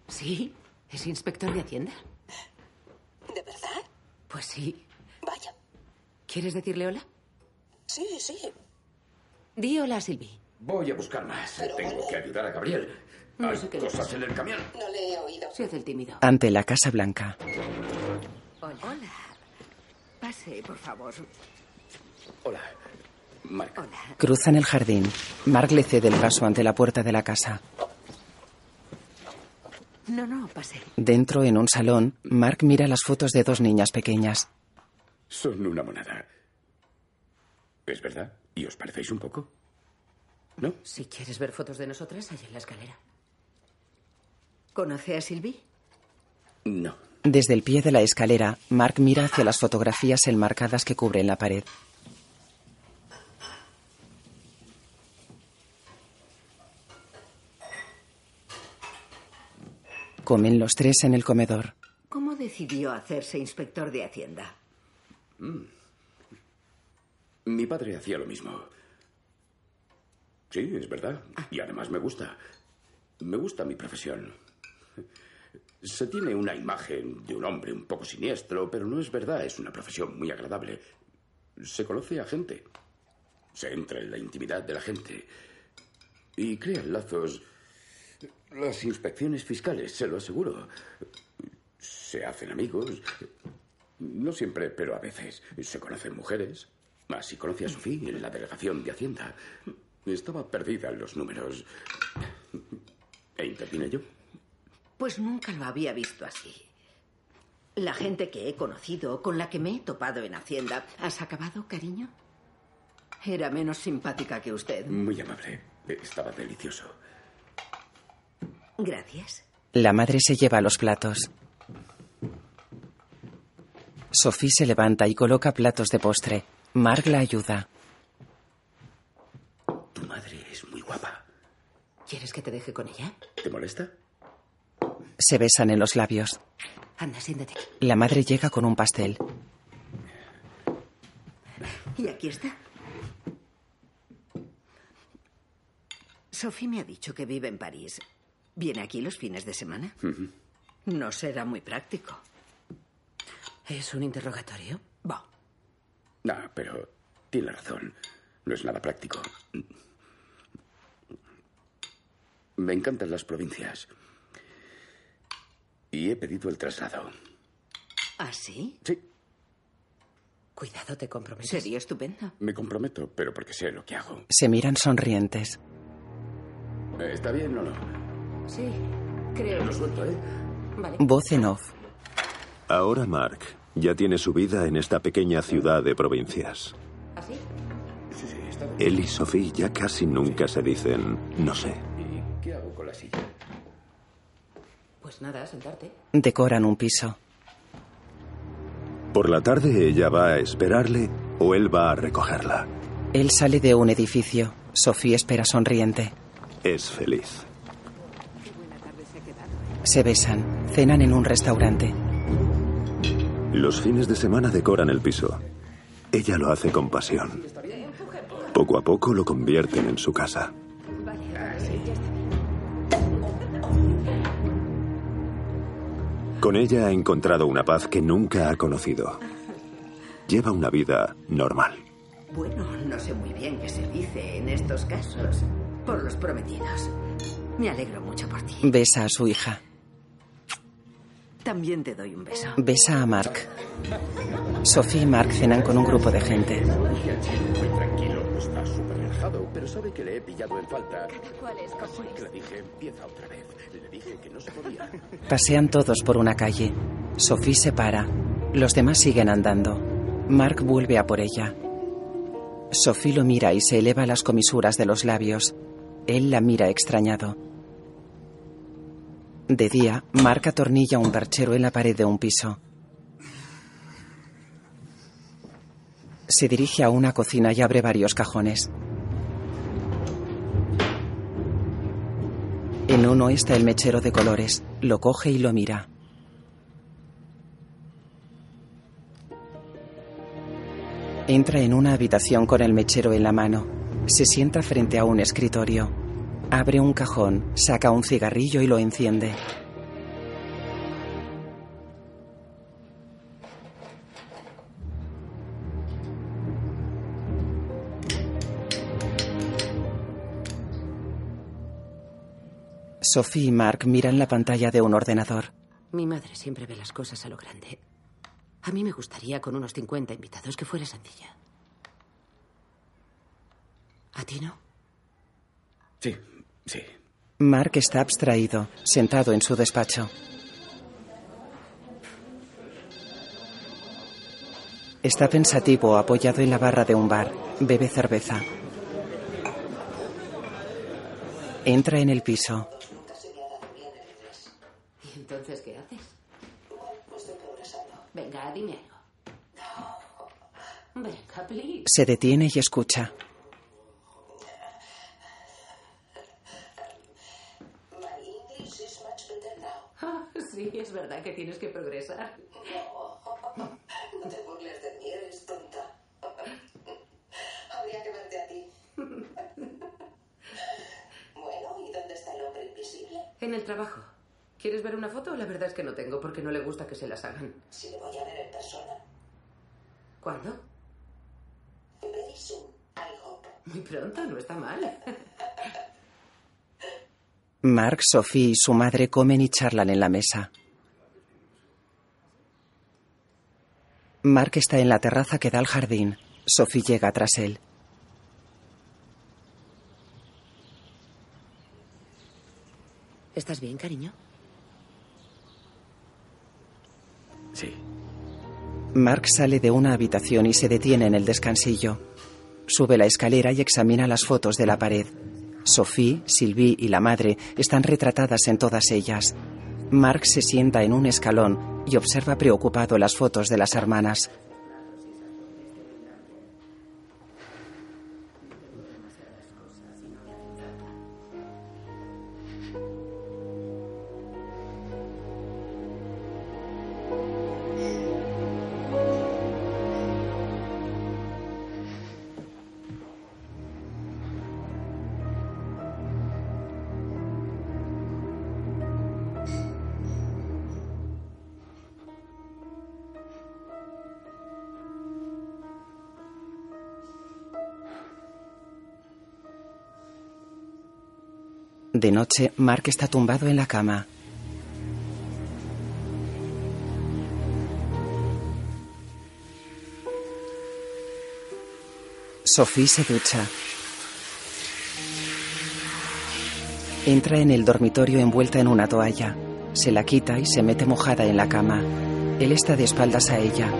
Sí, es inspector de Hacienda. ¿De verdad? Pues sí. Vaya. ¿Quieres decirle hola? Sí, sí. Di hola a Sylvie. Voy a buscar más. Tengo que ayudar a Gabriel. No Hay sé qué cosas en el camión. No le he oído. Se hace el tímido. Ante la Casa Blanca. Hola. Pase, por favor. Hola. Mark. Cruzan el jardín. Mark le cede el vaso ante la puerta de la casa. No, no, pase. Dentro, en un salón, Mark mira las fotos de dos niñas pequeñas. Son una monada. ¿Es verdad? ¿Y os parecéis un poco? ¿No? Si quieres ver fotos de nosotras, allá en la escalera. ¿Conoce a Sylvie? No. Desde el pie de la escalera, Mark mira hacia las fotografías enmarcadas que cubren la pared. Comen los tres en el comedor. ¿Cómo decidió hacerse inspector de Hacienda? Mm. Mi padre hacía lo mismo. Sí, es verdad. Y además me gusta. Me gusta mi profesión. Se tiene una imagen de un hombre un poco siniestro, pero no es verdad. Es una profesión muy agradable. se conoce a gente. Se entra en la intimidad de la gente. Y crean lazos. Las inspecciones fiscales, se lo aseguro. Se hacen amigos. No siempre, pero a veces. Se conocen mujeres. Así conocí a Sofía en la delegación de Hacienda. Estaba perdida en los números. E intervine yo. Pues nunca lo había visto así. La gente que he conocido, con la que me he topado en Hacienda, ¿has acabado, cariño? Era menos simpática que usted. Muy amable. Estaba delicioso. Gracias. La madre se lleva los platos. Sophie se levanta y coloca platos de postre. Mark la ayuda. Tu madre es muy guapa. ¿Quieres que te deje con ella? ¿Te molesta? Se besan en los labios. Anda, siéntate. La madre llega con un pastel. Y aquí está. Sophie me ha dicho que vive en París. ¿Viene aquí los fines de semana? No será muy práctico. ¿Es un interrogatorio? Va. No, pero tiene razón. No es nada práctico. Me encantan las provincias. Y he pedido el traslado. ¿Ah, sí? Sí. Cuidado, te comprometes. Sería estupendo. Me comprometo, pero porque sé lo que hago. Se miran sonrientes. ¿Está bien o no? Sí, creo. Lo suelto, ¿eh? Vale. Voz en off. Ahora Mark ya tiene su vida en esta pequeña ciudad de provincias. ¿Así? Sí, sí, está bien. Él y Sophie ya casi nunca se dicen no sé. ¿Y qué hago con la silla? Pues nada, sentarte. Decoran un piso. Por la tarde ella va a esperarle o él va a recogerla. Él sale de un edificio. Sophie espera sonriente. Es feliz. Se besan. Cenan en un restaurante. Los fines de semana decoran el piso. Ella lo hace con pasión. Poco a poco lo convierten en su casa. Con ella ha encontrado una paz que nunca ha conocido. Lleva una vida normal. Bueno, no sé muy bien qué se dice en estos casos. Por los prometidos. Me alegro mucho por ti. Besa a su hija. También te doy un beso. Besa a Mark. Sophie y Mark cenan con un grupo de gente. Muy tranquilo, está súper pero sabe que le he pillado en falta. ¿Cuál es? Así que le dije, empieza otra vez. Le dije que no se podía. Pasean todos por una calle. Sophie se para. Los demás siguen andando. Mark vuelve a por ella. Sophie lo mira y se eleva las comisuras de los labios. Él la mira extrañado. De día, Mark atornilla un perchero en la pared de un piso. Se dirige a una cocina y abre varios cajones. En uno está el mechero de colores. Lo coge y lo mira. Entra en una habitación con el mechero en la mano. Se sienta frente a un escritorio. Abre un cajón, saca un cigarrillo y lo enciende. Sophie y Mark miran la pantalla de un ordenador. Mi madre siempre ve las cosas a lo grande. A mí me gustaría con unos 50 invitados que fuera sencilla. ¿A ti no? Sí, sí. Mark está abstraído, sentado en su despacho. Está pensativo, apoyado en la barra de un bar. Bebe cerveza. Entra en el piso. ¿Y entonces qué haces? Venga, dime algo. Venga, please. Se detiene y escucha. Ah, sí, es verdad que tienes que progresar. No te burles de mí, eres tonta. Habría que verte a ti. Bueno, ¿y dónde está el hombre invisible? En el trabajo. ¿Quieres ver una foto? La verdad es que no tengo porque no le gusta que se las hagan. Si le voy a ver en persona. ¿Cuándo? Muy pronto, no está mal. Mark, Sophie y su madre comen y charlan en la mesa. Mark está en la terraza que da al jardín. Sophie llega tras él. ¿Estás bien, cariño? Sí. Mark sale de una habitación y se detiene en el descansillo. Sube la escalera y examina las fotos de la pared. Sophie, Sylvie y la madre están retratadas en todas ellas. Mark se sienta en un escalón y observa preocupado las fotos de las hermanas. De noche, Mark está tumbado en la cama. Sophie se ducha. Entra en el dormitorio envuelta en una toalla. Se la quita y se mete mojada en la cama. Él está de espaldas a ella.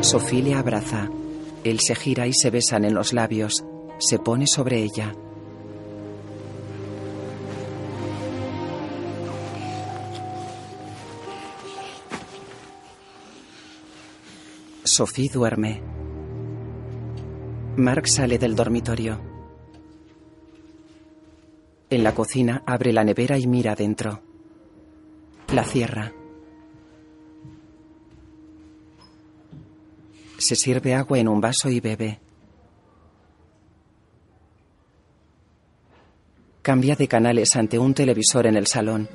Sophie le abraza. Él se gira y se besan en los labios. Se pone sobre ella. Sophie duerme. Mark sale del dormitorio. En la cocina abre la nevera y mira dentro. La cierra. Se sirve agua en un vaso y bebe. Cambia de canales ante un televisor en el salón.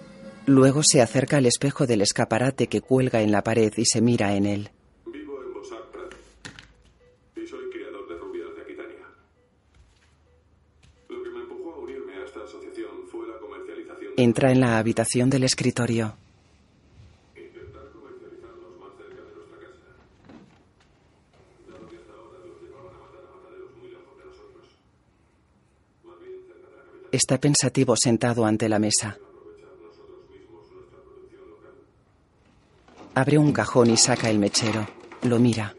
Luego se acerca al espejo del escaparate que cuelga en la pared y se mira en él. Más bien cerca de la capital. Está pensativo sentado ante la mesa. Abre un cajón y saca el mechero. Lo mira.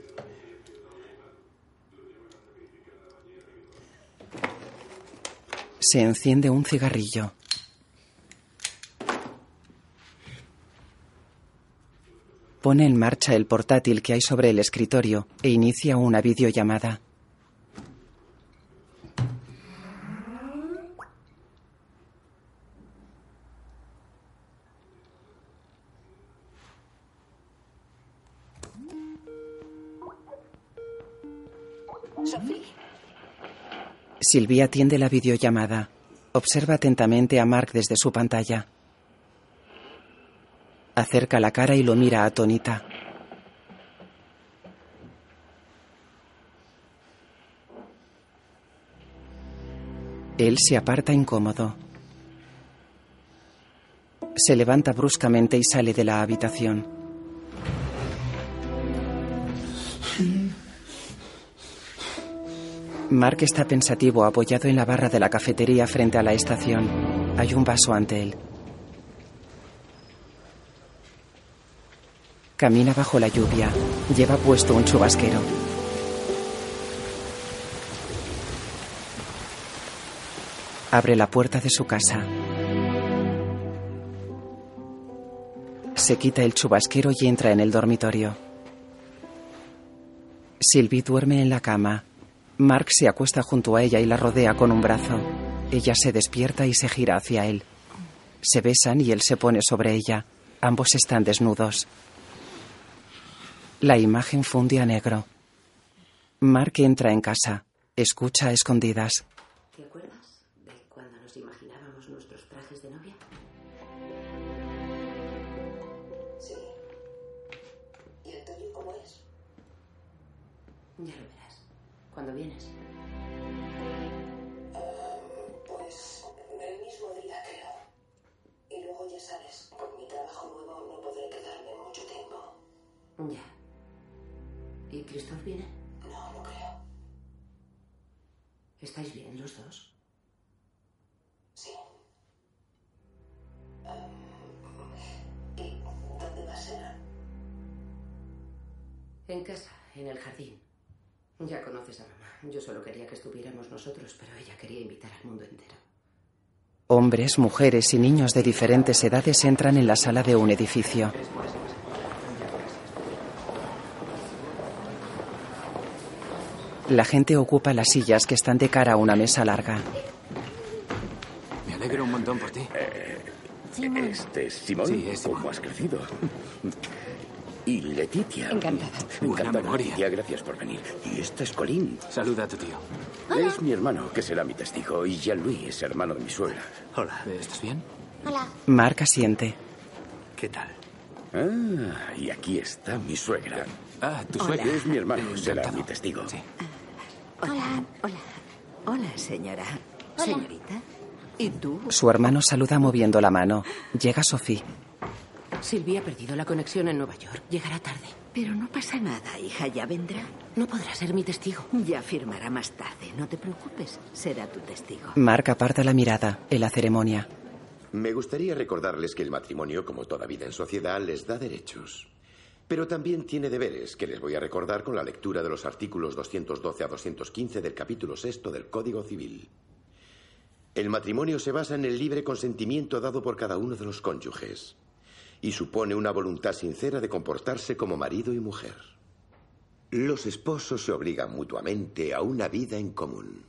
Se enciende un cigarrillo. Pone en marcha el portátil que hay sobre el escritorio e inicia una videollamada. Silvia atiende la videollamada. Observa atentamente a Mark desde su pantalla. Acerca la cara y lo mira atónita. Él se aparta incómodo. Se levanta bruscamente y sale de la habitación. Mark está pensativo apoyado en la barra de la cafetería frente a la estación. Hay un vaso ante él. Camina bajo la lluvia. Lleva puesto un chubasquero. Abre la puerta de su casa. Se quita el chubasquero y entra en el dormitorio. Sylvie duerme en la cama. Mark se acuesta junto a ella y la rodea con un brazo. Ella se despierta y se gira hacia él. Se besan y él se pone sobre ella. Ambos están desnudos. La imagen fundía negro. Mark entra en casa. Escucha a escondidas. ¿Te acuerdas de cuando nos imaginábamos nuestros trajes de novia? Sí. ¿Y Antonio cómo es? Ya lo verás. Cuando vienes. Ah, pues el mismo día creo. Y luego ya sabes, con mi trabajo nuevo no podré quedarme mucho tiempo. Ya. ¿Y Christoph viene? No, no creo. ¿Estáis bien los dos? Sí. ¿Y dónde va a cenar? En casa, en el jardín. Ya conoces a mamá. Yo solo quería que estuviéramos nosotros, pero ella quería invitar al mundo entero. Hombres, mujeres y niños de diferentes edades entran en la sala de un edificio. La gente ocupa las sillas que están de cara a una mesa larga. Me alegro un montón por ti. Este es Simón. Sí, es ¿Cómo has crecido? Y Letitia. Encantada. Buena Encantada, memoria. Letitia, gracias por venir. Y este es Colín. Saluda a tu tío. Es mi hermano, que será mi testigo. Y Jean-Louis es hermano de mi suegra. Hola. ¿Estás bien? Hola. Mark asiente. ¿Qué tal? Ah, y aquí está mi suegra. Ah, tu Hola. suegra. Es mi hermano, Eh, será encantado. mi testigo. Hola. Hola. Hola, señora. Hola. Señorita. ¿Y tú? Su hermano saluda moviendo la mano. Llega Sophie. Silvia ha perdido la conexión en Nueva York. Llegará tarde. Pero no pasa nada, hija, ya vendrá. No podrá ser mi testigo. Ya firmará más tarde, no te preocupes. Será tu testigo. Mark aparta la mirada en la ceremonia. Me gustaría recordarles que el matrimonio, como toda vida en sociedad, les da derechos. Pero también tiene deberes, que les voy a recordar con la lectura de los artículos 212 a 215 del capítulo sexto del Código Civil. El matrimonio se basa en el libre consentimiento dado por cada uno de los cónyuges y supone una voluntad sincera de comportarse como marido y mujer. Los esposos se obligan mutuamente a una vida en común.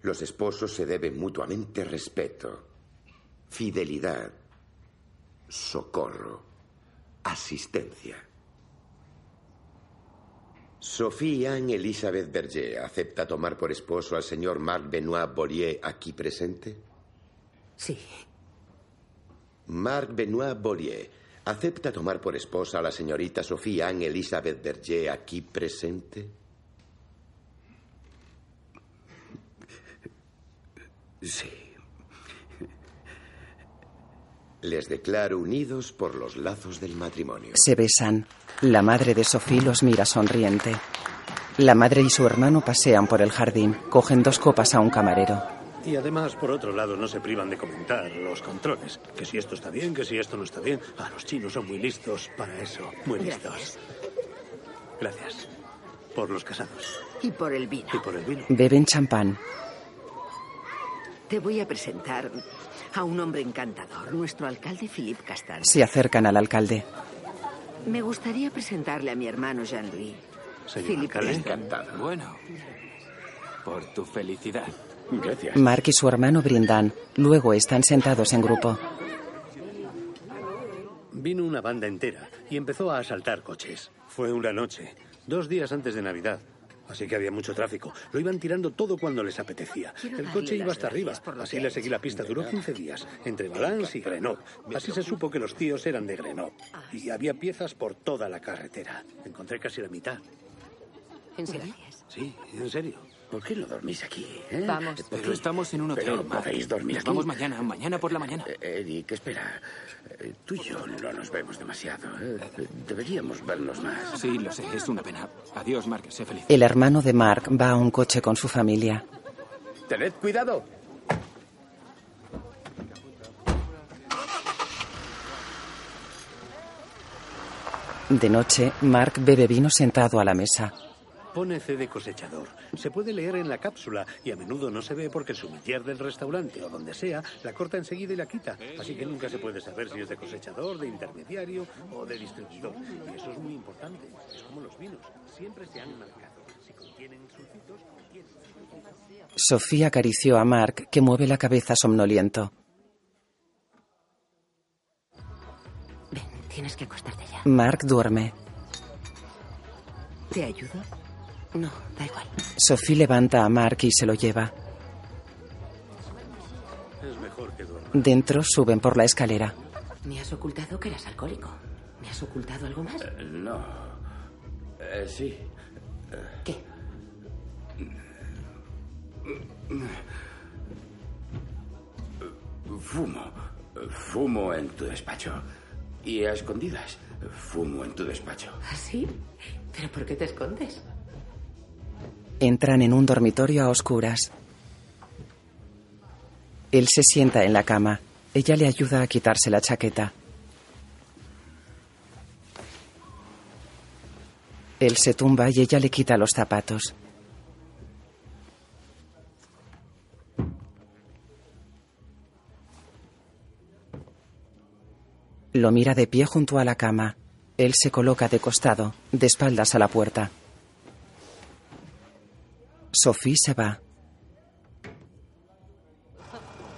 Los esposos se deben mutuamente respeto, fidelidad, socorro, asistencia. Sophie Anne Elizabeth Berger acepta tomar por esposo al señor Marc Benoit Bollier aquí presente. Sí. Marc Benoit Bollier acepta tomar por esposa a la señorita Sophie Anne Elizabeth Berger aquí presente. Sí. Les declaro unidos por los lazos del matrimonio. Se besan. La madre de Sophie los mira sonriente. La madre y su hermano pasean por el jardín. Cogen dos copas a un camarero. Y además, por otro lado, no se privan de comentar los controles. Que si esto está bien, que si esto no está bien. Ah, los chinos son muy listos para eso. Muy listos. Gracias. Por los casados. Y por el vino. Y por el vino. Beben champán. Te voy a presentar a un hombre encantador, nuestro alcalde Philippe Castan. Se acercan al alcalde. Me gustaría presentarle a mi hermano Jean-Louis. Philippe Castan. Encantado. Bueno, por tu felicidad. Gracias. Mark y su hermano brindan. Luego están sentados en grupo. Vino una banda entera y empezó a asaltar coches. Fue una noche, dos días antes de Navidad. Así que había mucho tráfico. Lo iban tirando todo cuando les apetecía. El coche iba hasta arriba. Así le seguí la pista. Duró 15 días, entre Valence y Grenoble. Así se supo que los tíos eran de Grenoble. Y había piezas por toda la carretera. Encontré casi la mitad. ¿En serio? Sí, en serio. ¿Por qué no dormís aquí? eh? Vamos. Pero estamos en un hotel. Pero podéis dormir Nos aquí. vamos mañana, mañana por la mañana. Eh, Eric, espera. Eh, Tú y yo no nos vemos demasiado. ¿eh? Deberíamos vernos más. Sí, lo sé, es una pena. Adiós, Mark, sé feliz. El hermano de Mark va a un coche con su familia. Tened cuidado. De noche, Mark bebe vino sentado a la mesa. Pone C de cosechador. Se puede leer en la cápsula y a menudo no se ve porque el sumiller del restaurante o donde sea la corta enseguida y la quita. Así que nunca se puede saber si es de cosechador, de intermediario o de distribuidor. Y eso es muy importante. Es como los vinos. Siempre se han marcado. Si contienen sulfitos, contienen. Sofía acarició a Mark, que mueve la cabeza somnoliento. Ven, tienes que acostarte ya. Mark duerme. ¿Te ayudo? No, da igual. Sophie levanta a Mark y se lo lleva. Es mejor que. Dentro suben por la escalera. Me has ocultado que eras alcohólico. ¿Me has ocultado algo más? Eh, No. Eh, sí. ¿Qué? Fumo. Fumo en tu despacho. Y a escondidas, fumo en tu despacho. ¿Sí? ¿Pero por qué te escondes? Entran en un dormitorio a oscuras. Él se sienta en la cama. Ella le ayuda a quitarse la chaqueta. Él se tumba y ella le quita los zapatos. Lo mira de pie junto a la cama. Él se coloca de costado, de espaldas a la puerta. Sophie se va.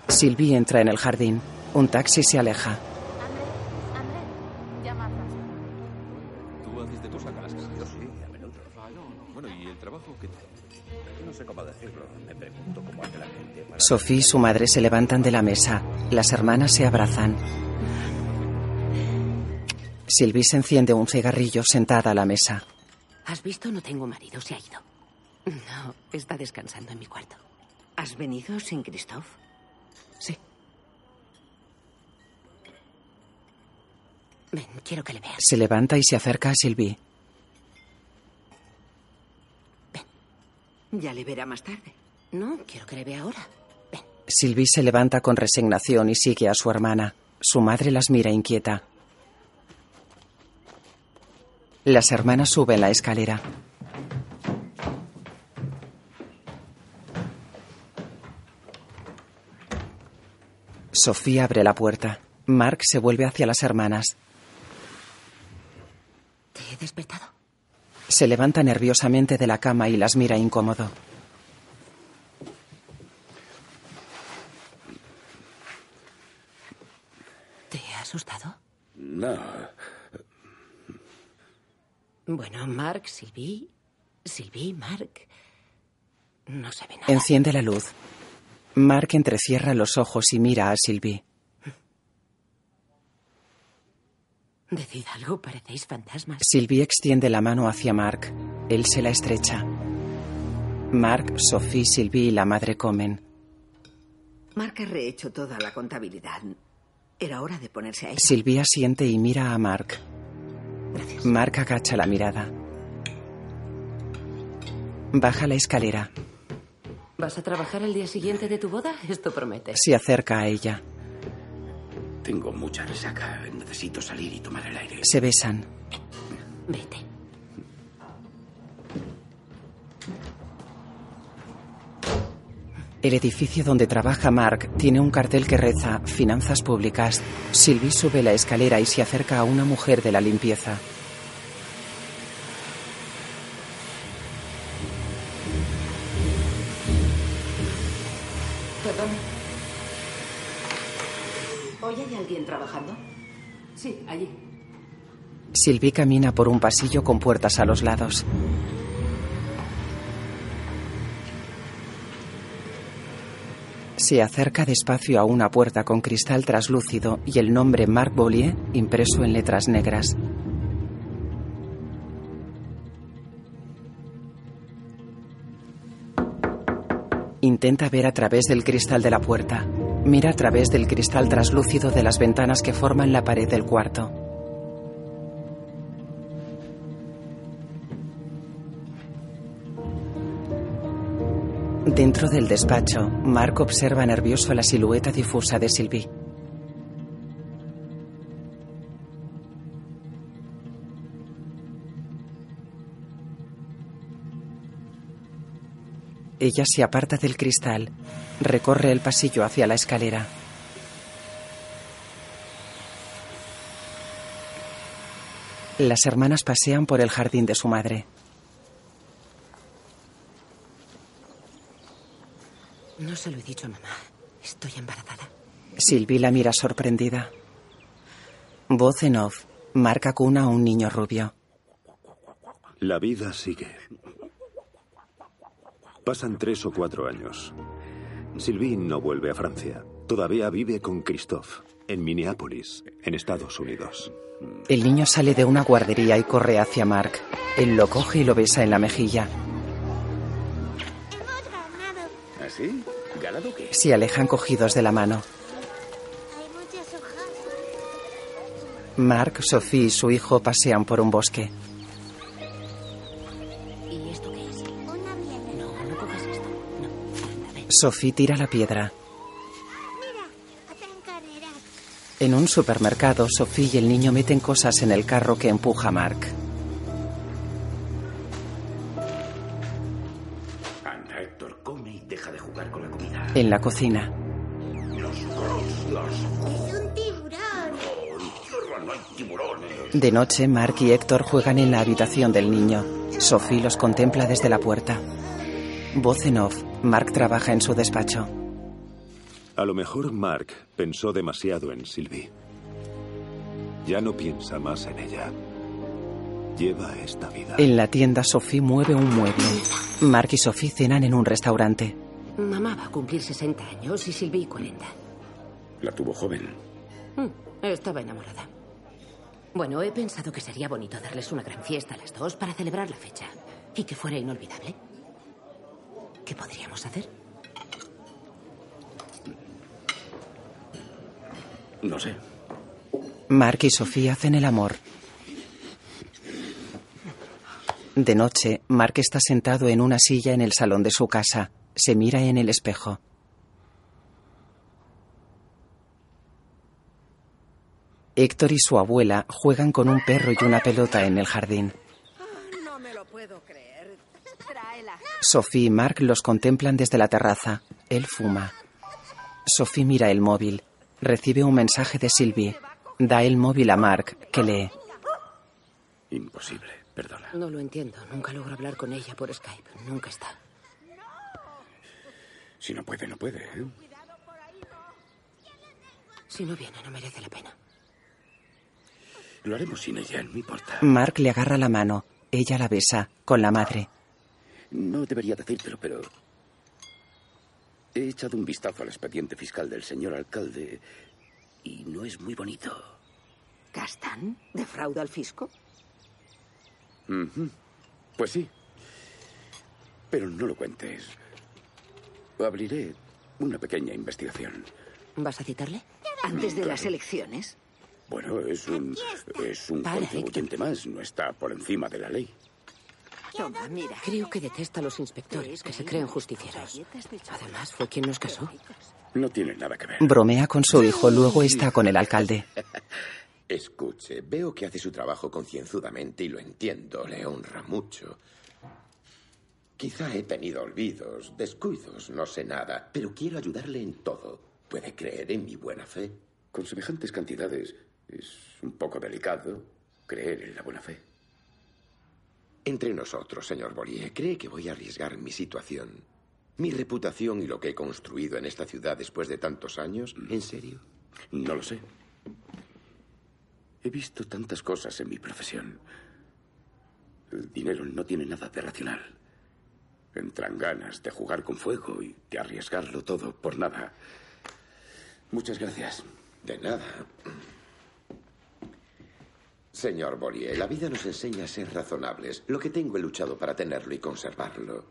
Sylvie entra en el jardín. Un taxi se aleja. Llama a Francia. ¿Tú haces de tus las Yo sí, a menudo. Bueno, ¿y el trabajo qué tal? No sé cómo decirlo. Me pregunto cómo hace la gente para... Sophie y su madre se levantan de la mesa. Las hermanas se abrazan. Sylvie se enciende un cigarrillo sentada a la mesa. ¿Has visto? No tengo marido, se ha ido. No, está descansando en mi cuarto. ¿Has venido sin Christoph? Sí. Ven, quiero que le veas. Se levanta y se acerca a Sylvie. Ya le verá más tarde. No, quiero que le vea ahora. Sylvie se levanta con resignación y sigue a su hermana. Su madre las mira inquieta. Las hermanas suben la escalera. Sofía abre la puerta. Mark se vuelve hacia las hermanas. ¿Te he despertado? Se levanta nerviosamente de la cama y las mira incómodo. ¿Te he asustado? No. Bueno, Mark, Sylvie. Sylvie, Mark. No se ve nada. Enciende la luz. Mark entrecierra los ojos y mira a Sylvie. Decid algo, parecéis fantasmas. Sylvie extiende la mano hacia Mark. Él se la estrecha. Mark, Sophie, Sylvie y la madre comen. Mark ha rehecho toda la contabilidad. Era hora de ponerse a ello. Sylvie asiente y mira a Mark. Mark agacha la mirada. Baja la escalera. ¿Vas a trabajar el día siguiente de tu boda? Esto promete. Se acerca a ella. Tengo mucha resaca. Necesito salir y tomar el aire. Se besan. Vete. El edificio donde trabaja Mark tiene un cartel que reza Finanzas Públicas. Sylvie sube la escalera y se acerca a una mujer de la limpieza. Trabajando? Sí, allí. Sylvie camina por un pasillo con puertas a los lados. Se acerca despacio a una puerta con cristal traslúcido y el nombre Marc Bollier impreso en letras negras. Intenta ver a través del cristal de la puerta. Mira a través del cristal traslúcido de las ventanas que forman la pared del cuarto. Dentro del despacho, Mark observa nervioso la silueta difusa de Sylvie. Ella se aparta del cristal, recorre el pasillo hacia la escalera. Las hermanas pasean por el jardín de su madre. No se lo he dicho a mamá. Estoy embarazada. Sylvie la mira sorprendida. Voz en off. Marca cuna a un niño rubio. La vida sigue. Pasan tres o cuatro años. Sylvie no vuelve a Francia. Todavía vive con Christophe, en Minneapolis, en Estados Unidos. El niño sale de una guardería y corre hacia Mark. Él lo coge y lo besa en la mejilla. ¿Así? ¿Ganado qué? Se alejan cogidos de la mano. Mark, Sophie y su hijo pasean por un bosque. Sophie tira la piedra. En un supermercado, Sophie y el niño meten cosas en el carro que empuja Mark. Anda, Héctor, come y deja de jugar con la comida. En la cocina, Los crocs, los... Es un tiburón. En tierra no hay tiburones. de noche, Mark y Héctor juegan en la habitación del niño. Sophie los contempla desde la puerta. Voz en off. Mark trabaja en su despacho. A lo mejor Mark pensó demasiado en Sylvie. Ya no piensa más en ella. Lleva esta vida. En la tienda, Sophie mueve un mueble. Mark y Sophie cenan en un restaurante. Mamá va a cumplir 60 años y Sylvie 40. La tuvo joven. Mm, estaba enamorada. Bueno, he pensado que sería bonito darles una gran fiesta a las dos para celebrar la fecha y que fuera inolvidable. ¿Qué podríamos hacer? No sé. Mark y Sophie hacen el amor. De noche, Mark está sentado en una silla en el salón de su casa. Se mira en el espejo. Héctor y su abuela juegan con un perro y una pelota en el jardín. No me lo puedo creer. Tráela. Sophie y Mark los contemplan desde la terraza. Él fuma. Sophie mira el móvil. Recibe un mensaje de Sylvie. Da el móvil a Mark, que lee. Imposible, perdona. No lo entiendo. Nunca logro hablar con ella por Skype. Nunca está. Si no puede, no puede. ¿eh? Si no viene, no merece la pena. Lo haremos sin ella, no importa. Mark le agarra la mano. Ella la besa, con la madre. No debería decírtelo, pero... He echado un vistazo al expediente fiscal del señor alcalde y no es muy bonito. ¿Castán? ¿Defrauda al fisco? Pues sí. Pero no lo cuentes. Abriré una pequeña investigación. ¿Vas a citarle? ¿Antes de las elecciones? Bueno, es un, es un contribuyente más, no está por encima de la ley. Toma, mira. Creo que detesta a los inspectores que se creen justicieros. Además, fue quien nos casó. No tiene nada que ver. Bromea con su hijo, luego está con el alcalde. Escuche, veo que hace su trabajo concienzudamente y lo entiendo, le honra mucho. Quizá he tenido olvidos, descuidos, no sé nada, pero quiero ayudarle en todo. ¿Puede creer en mi buena fe? Con semejantes cantidades es un poco delicado creer en la buena fe. Entre nosotros, señor Bollier, ¿cree que voy a arriesgar mi situación? ¿Mi reputación y lo que he construido en esta ciudad después de tantos años? ¿En serio? No lo sé. He visto tantas cosas en mi profesión. El dinero no tiene nada de racional. Entran ganas de jugar con fuego y de arriesgarlo todo por nada. Muchas gracias. De nada. Señor Bollier, la vida nos enseña a ser razonables. Lo que tengo he luchado para tenerlo y conservarlo.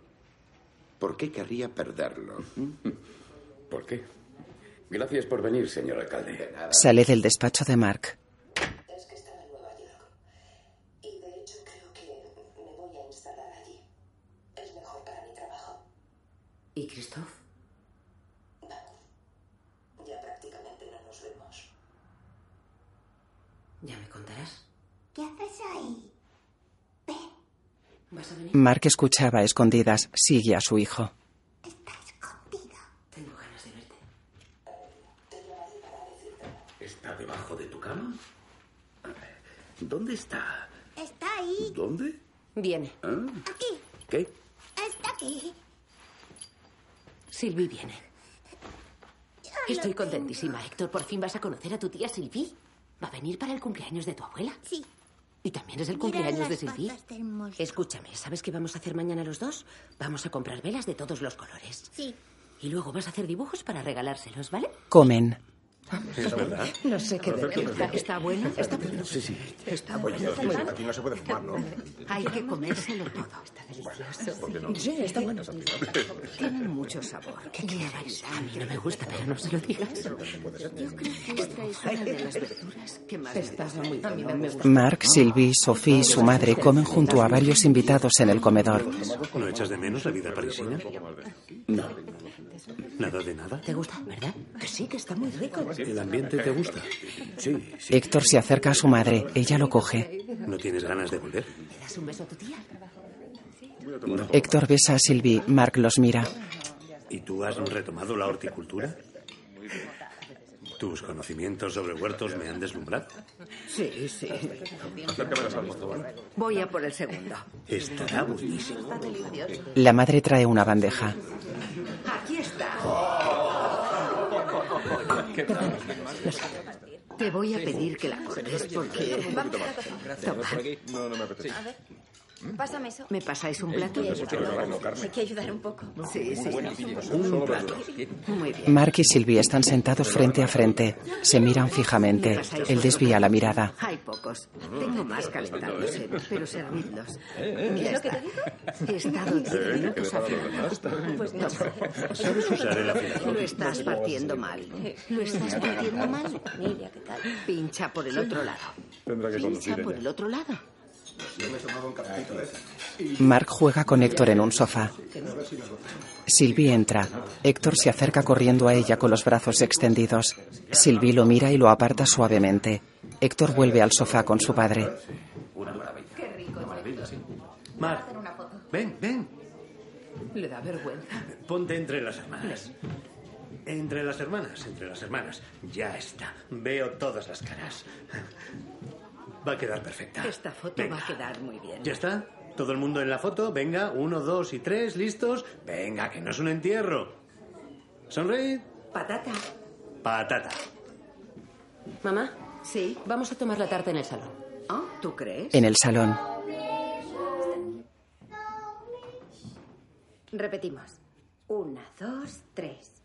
¿Por qué querría perderlo? ¿Por qué? Gracias por venir, señor alcalde. Sale del despacho de Mark. Es que estaba en Nueva York. Y de hecho creo que me voy a instalar allí. Es mejor para mi trabajo. ¿Y Christoph? Ya prácticamente no nos vemos. ¿Ya me contarás? ¿Qué haces ahí? ¿Vas a venir? Mark escuchaba a escondidas. Sigue a su hijo. Tengo ganas de verte. ¿Está debajo de tu cama? ¿Dónde está? Está ahí. ¿Dónde? Viene. Ah, Aquí. ¿Qué? Está aquí. Sylvie viene. Estoy contentísima, Héctor. Por fin vas a conocer a tu tía Sylvie. ¿Va a venir para el cumpleaños de tu abuela? Sí. ¿Y también es el cumpleaños de monstruo. Escúchame, ¿sabes qué vamos a hacer mañana los dos? Vamos a comprar velas de todos los colores. Sí. Y luego vas a hacer dibujos para regalárselos, ¿vale? Comen. Es verdad. No sé qué decir. ¿Está, está bueno? ¿Está bueno? Sí, sí. Está bueno. Aquí no se puede fumar, ¿no? Hay que comérselo todo. Está delicioso. ¿Por qué no? Sí, está bueno. Tiene mucho sabor. Qué barbaridad. A mí no me gusta, pero no se lo digas. Yo creo que esta es una de las verduras que más Está muy me gusta. Mark, Sylvie, Sophie y su madre comen junto a varios invitados en el comedor. ¿No echas de menos la vida parisina? No. ¿Nada de nada? ¿Te gusta, verdad? Que sí, que está muy rico. ¿El ambiente te gusta? Sí, Héctor se acerca a su madre. Ella lo coge. ¿No tienes ganas de volver? ¿Le das un beso a tu tía? Héctor besa a Sylvie. Mark los mira. ¿Y tú has retomado la horticultura? ¿Tus conocimientos sobre huertos me han deslumbrado? Sí, sí. Voy a por el segundo. Estará buenísimo. La madre trae una bandeja. Aquí está. Te voy a pedir que la cortes porque... Toma. Pásame eso. ¿Me pasáis un plato? Hay que ayudar un poco. Sí, sí. Un plato. Muy bien. Mark y Sylvie están sentados frente a frente. Se miran fijamente. Él desvía la mirada. Hay pocos. Tengo más calentándose, pero servidlos. ¿Qué Ya es lo que te digo? He estado diez minutos. Pues no sé. ¿Sabes usar el afilador? Lo estás partiendo mal. ¿Lo estás partiendo mal? Familia, ¿qué tal? Pincha por el otro lado. Tendrá que conducir Pincha por el otro lado. Mark juega con Héctor en un sofá. Sylvie entra. Héctor se acerca corriendo a ella con los brazos extendidos. Sylvie lo mira y lo aparta suavemente. Héctor vuelve al sofá con su padre. Mar, ven, ven. Le da vergüenza. Ponte entre las hermanas. Entre las hermanas, entre las hermanas. Ya está. Veo todas las caras. Va a quedar perfecta. Esta foto Venga. va a quedar muy bien. ¿Ya está? ¿Todo el mundo en la foto? Venga, uno, dos y tres, ¿listos? Venga, que no es un entierro. Sonreíd. Patata. Patata. Mamá, Sí. vamos a tomar la tarta en el salón. ¿Oh? ¿Tú crees? En el salón. Repetimos. Una, dos, tres.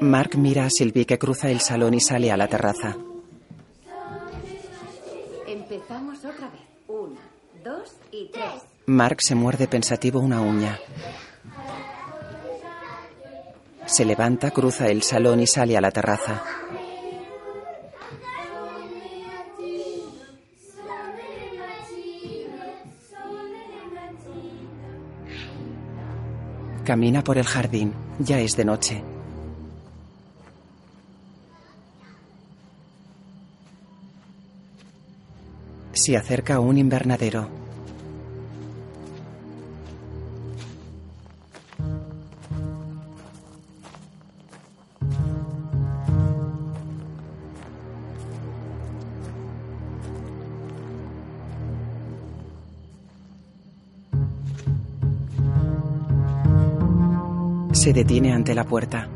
Mark mira a Sylvie que cruza el salón y sale a la terraza. Empezamos otra vez. Una, dos y tres. Mark se muerde pensativo una uña. Se levanta, cruza el salón y sale a la terraza. Camina por el jardín. Ya es de noche. Se acerca a un invernadero. Se detiene ante la puerta.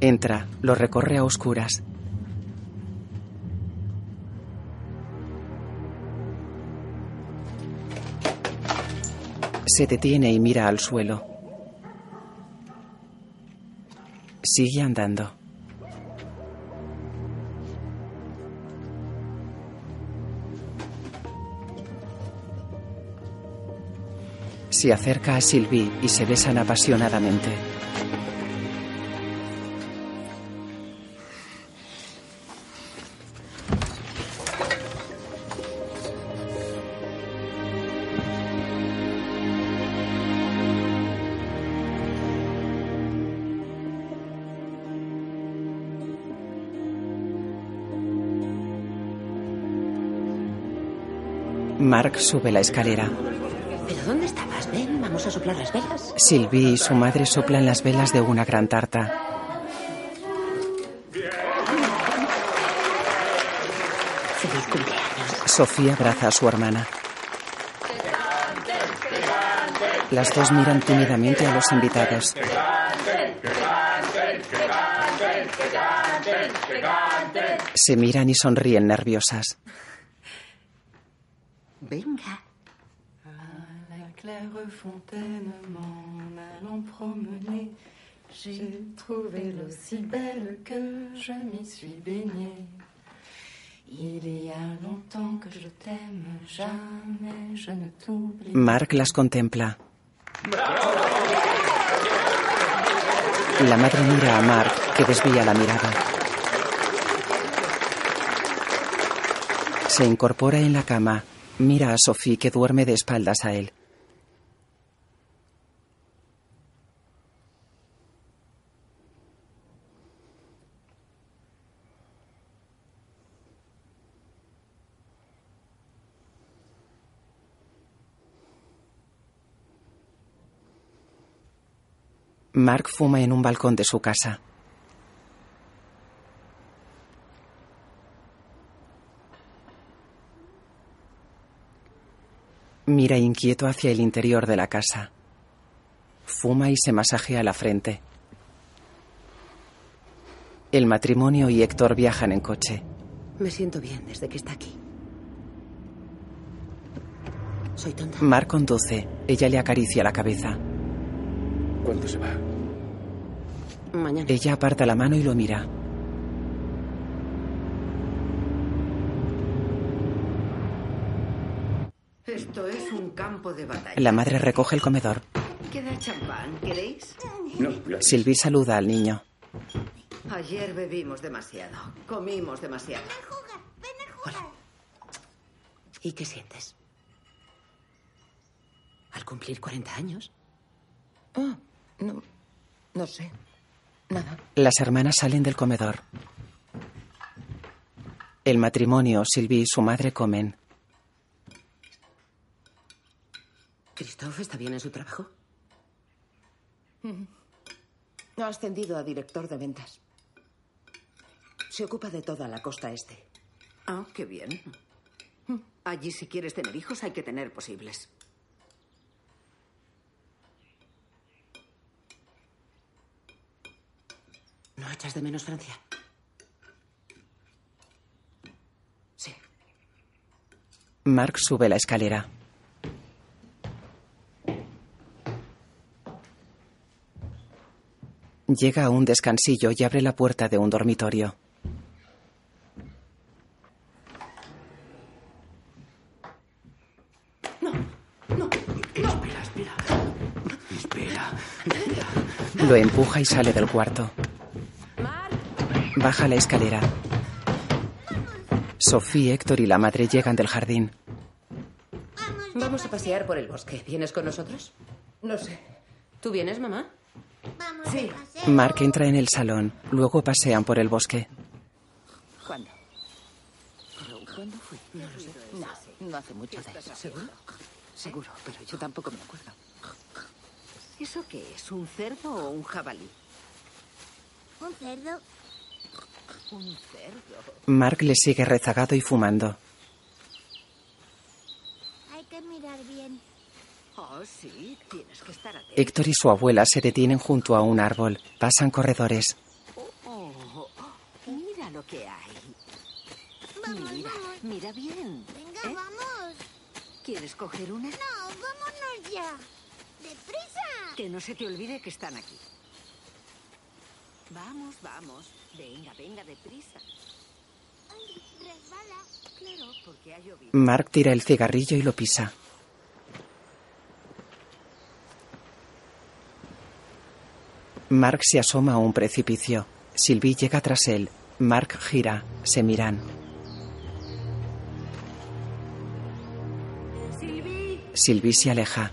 Entra, lo recorre a oscuras. Se detiene y mira al suelo. Sigue andando. Se acerca a Sylvie y se besan apasionadamente. Mark sube la escalera. ¿Pero dónde estabas? Ven, vamos a soplar las velas. Sylvie y su madre soplan las velas de una gran tarta. Feliz cumpleaños. Sofía abraza a su hermana. Las dos miran tímidamente a los invitados. Se miran y sonríen nerviosas. Venga. Fontaine m'en allant promener, j'ai trouvé l'eau si belle que je m'y suis baignée. Mark las contempla. La madre mira a Mark, que desvía la mirada. Se incorpora en la cama. Mira a Sophie, que duerme de espaldas a él. Mark fuma en un balcón de su casa. Mira inquieto hacia el interior de la casa. Fuma y se masajea la frente. El matrimonio y Héctor viajan en coche. Me siento bien desde que está aquí. Soy tonta. Mark conduce. Ella le acaricia la cabeza. ¿Cuándo se va? Mañana. Ella aparta la mano y lo mira. Esto es un campo de batalla. La madre recoge el comedor. ¿Queda champán? ¿Queréis? No, gracias. Sylvie saluda al niño. Ayer bebimos demasiado. Comimos demasiado. ¿Y qué sientes? Al cumplir 40 años. Ah, no. No sé. Nada. Las hermanas salen del comedor. El matrimonio, Sylvie y su madre comen. ¿Christophe está bien en su trabajo? Mm. Ha ascendido a director de ventas. Se ocupa de toda la costa este. Ah, qué bien. Allí si quieres tener hijos hay que tener posibles. ¿No echas de menos Francia? Sí. Mark sube la escalera. Llega a un descansillo y abre la puerta de un dormitorio. Espera, espera. Espera. Lo empuja y sale del cuarto. Baja la escalera. Sophie, Héctor y la madre llegan del jardín. Vamos a pasear por el bosque. ¿Vienes con nosotros? No sé. ¿Tú vienes, mamá? Sí. Mark entra en el salón. Luego pasean por el bosque. ¿Cuándo? ¿Cuándo fui? No lo sé. No, no hace mucho de eso. ¿Seguro? Seguro, pero yo tampoco me acuerdo. ¿Eso qué es? ¿Un cerdo o un jabalí? Un cerdo. Un cerdo. Mark le sigue rezagado y fumando. Hay que mirar bien. Oh, sí, tienes que estar atento. Héctor y su abuela se detienen junto a un árbol. Pasan corredores. Oh, mira lo que hay. Vamos, mira, vamos. mira bien. Venga, ¿Eh? vamos. ¿Quieres coger una? No, vámonos ya. ¡Deprisa! Que no se te olvide que están aquí. Vamos, vamos. Venga, venga, deprisa. Ay, resbala. Claro, porque ha llovido. Mark tira el cigarrillo y lo pisa. Mark se asoma a un precipicio. Sylvie llega tras él. Mark gira. Se miran. Sylvie se aleja.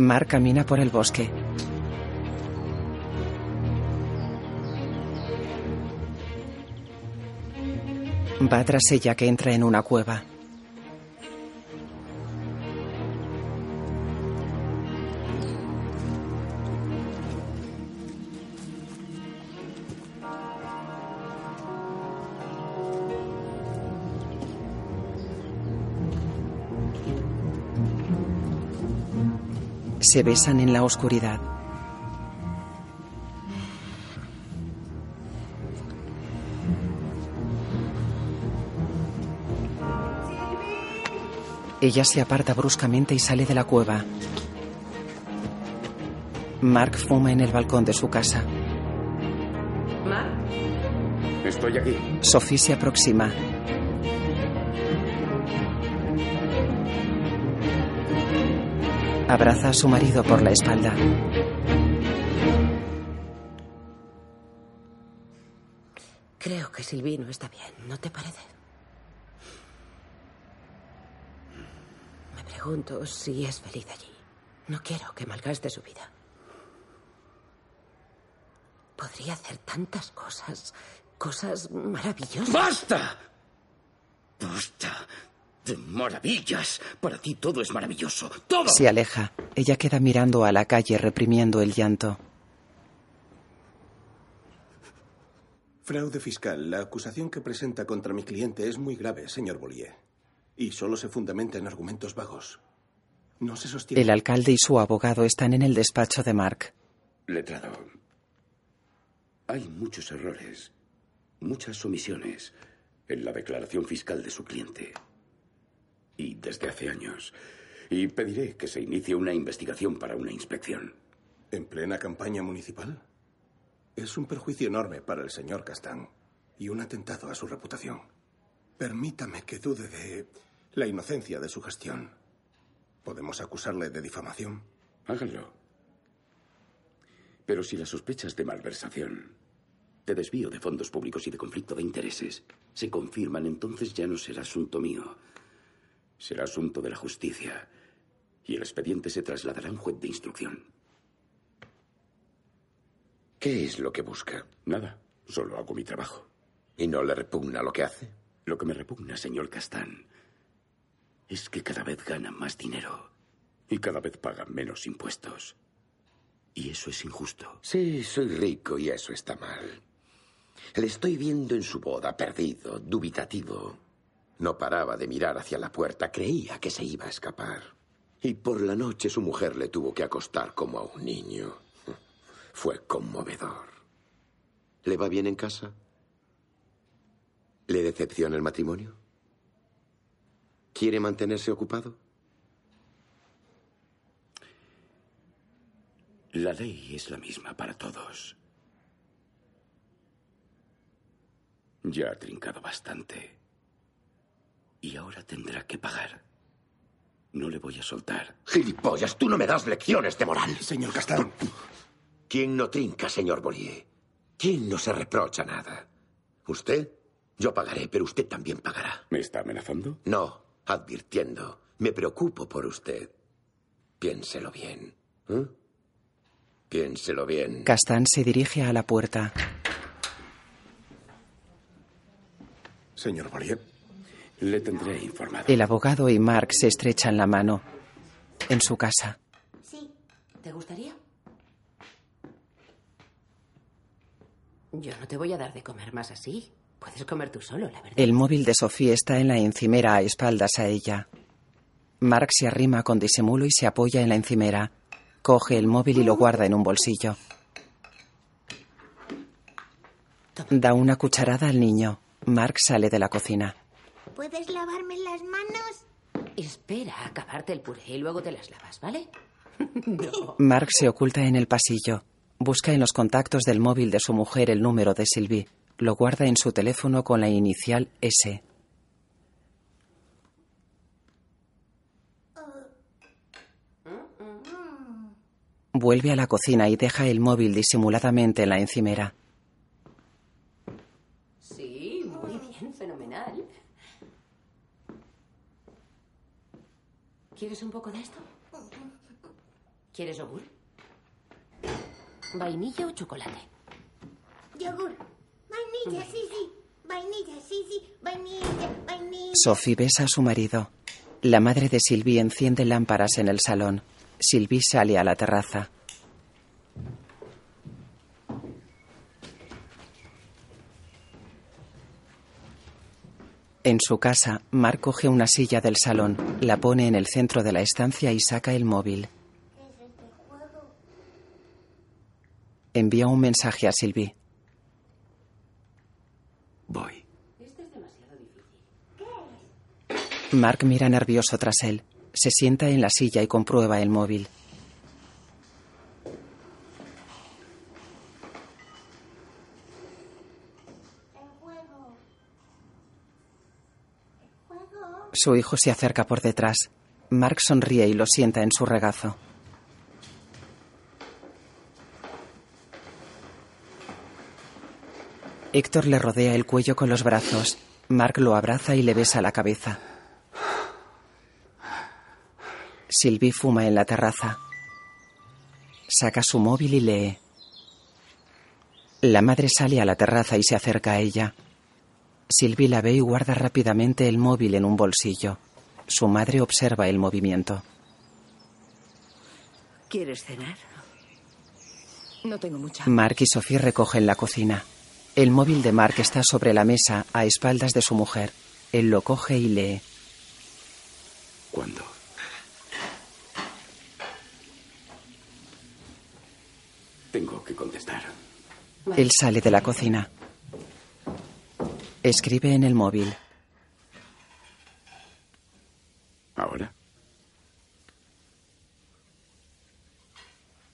Mark camina por el bosque. Va tras ella que entra en una cueva. se besan en la oscuridad. Ella se aparta bruscamente y sale de la cueva. Mark fuma en el balcón de su casa. Mark. Estoy aquí. Sophie se aproxima. Abraza a su marido por la espalda. Creo que Sylvie no está bien, ¿no te parece? Me pregunto si es feliz allí. No quiero que malgaste su vida. Podría hacer tantas cosas, cosas maravillosas. ¡Basta! ¡Basta! De maravillas. Para ti todo es maravilloso. ¡Todo! Se aleja. Ella queda mirando a la calle reprimiendo el llanto. Fraude fiscal. La acusación que presenta contra mi cliente es muy grave, señor Bollier. Y solo se fundamenta en argumentos vagos. No se sostiene. El alcalde y su abogado están en el despacho de Mark. Letrado. Hay muchos errores, muchas omisiones en la declaración fiscal de su cliente. Y desde hace años. Y pediré que se inicie una investigación para una inspección. ¿En plena campaña municipal? Es un perjuicio enorme para el señor Castán y un atentado a su reputación. Permítame que dude de la inocencia de su gestión. ¿Podemos acusarle de difamación? Háganlo. Pero si las sospechas de malversación, de desvío de fondos públicos y de conflicto de intereses se confirman, entonces ya no será asunto mío. Será asunto de la justicia. Y el expediente se trasladará a un juez de instrucción. ¿Qué es lo que busca? Nada. Solo hago mi trabajo. ¿Y no le repugna lo que hace? Lo que me repugna, señor Castán, es que cada vez ganan más dinero y cada vez pagan menos impuestos. Y eso es injusto. Sí, soy rico y eso está mal. Le estoy viendo en su boda, perdido, dubitativo. No paraba de mirar hacia la puerta, creía que se iba a escapar. Y por la noche su mujer le tuvo que acostar como a un niño. Fue conmovedor. ¿Le va bien en casa? ¿Le decepciona el matrimonio? ¿Quiere mantenerse ocupado? La ley es la misma para todos. Ya ha trincado bastante. Y ahora tendrá que pagar. No le voy a soltar. Gilipollas, tú no me das lecciones de moral. Señor Castán. ¿Quién no trinca, señor Bollier? ¿Quién no se reprocha nada? ¿Usted? Yo pagaré, pero usted también pagará. ¿Me está amenazando? No, advirtiendo. Me preocupo por usted. Piénselo bien. ¿eh? Piénselo bien. Castán se dirige a la puerta. Señor Bollier. Le tendré informado. El abogado y Mark se estrechan la mano. En su casa. Sí. ¿Te gustaría? Yo no te voy a dar de comer más así. Puedes comer tú solo, la verdad. El móvil de Sofía está en la encimera a espaldas a ella. Mark se arrima con disimulo y se apoya en la encimera. Coge el móvil y lo guarda en un bolsillo. Da una cucharada al niño. Mark sale de la cocina. ¿Puedes lavarme las manos? Espera a acabarte el puré y luego te las lavas, ¿vale? no. Mark se oculta en el pasillo. Busca en los contactos del móvil de su mujer el número de Sylvie. Lo guarda en su teléfono con la inicial S. Vuelve a la cocina y deja el móvil disimuladamente en la encimera. Sí, muy bien, fenomenal. ¿Quieres un poco de esto? ¿Quieres yogur? ¿Vainilla o chocolate? Yogur. Vainilla, sí, sí. Vainilla, sí, sí. Vainilla, vainilla. Sophie besa a su marido. La madre de Sylvie enciende lámparas en el salón. Sylvie sale a la terraza. En su casa, Mark coge una silla del salón, la pone en el centro de la estancia y saca el móvil. Envía un mensaje a Sylvie. Voy. Mark mira nervioso tras él. Se sienta en la silla y comprueba el móvil. Su hijo se acerca por detrás. Mark sonríe y lo sienta en su regazo. Héctor le rodea el cuello con los brazos. Mark lo abraza y le besa la cabeza. Sylvie fuma en la terraza. Saca su móvil y lee. La madre sale a la terraza y se acerca a ella. Sylvie la ve y guarda rápidamente el móvil en un bolsillo. Su madre observa el movimiento. ¿Quieres cenar? No tengo mucha. Mark y Sophie recogen la cocina. El móvil de Mark está sobre la mesa, a espaldas de su mujer. Él lo coge y lee. ¿Cuándo? Tengo que contestar. Él sale de la cocina. Escribe en el móvil. ¿Ahora?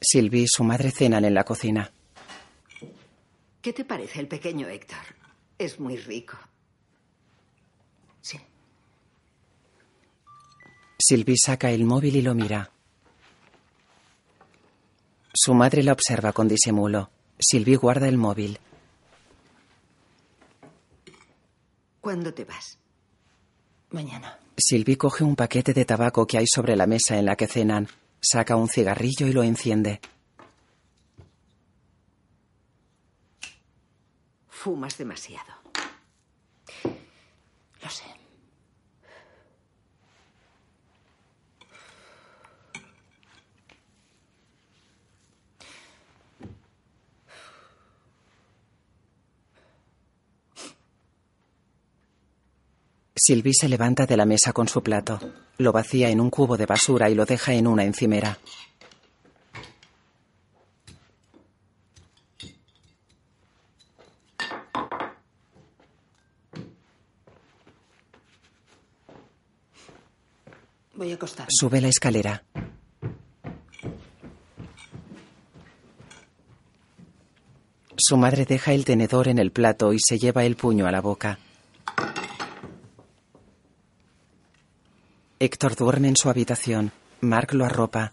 Sylvie y su madre cenan en la cocina. ¿Qué te parece el pequeño Héctor? Es muy rico. Sí. Sylvie saca el móvil y lo mira. Su madre la observa con disimulo. Sylvie guarda el móvil. ¿Cuándo te vas? Mañana. Sylvie coge un paquete de tabaco que hay sobre la mesa en la que cenan. Saca un cigarrillo y lo enciende. Fumas demasiado. Lo sé. Sylvie se levanta de la mesa con su plato. Lo vacía en un cubo de basura y lo deja en una encimera. Voy a acostar. Sube la escalera. Su madre deja el tenedor en el plato y se lleva el puño a la boca. Héctor duerme en su habitación. Mark lo arropa.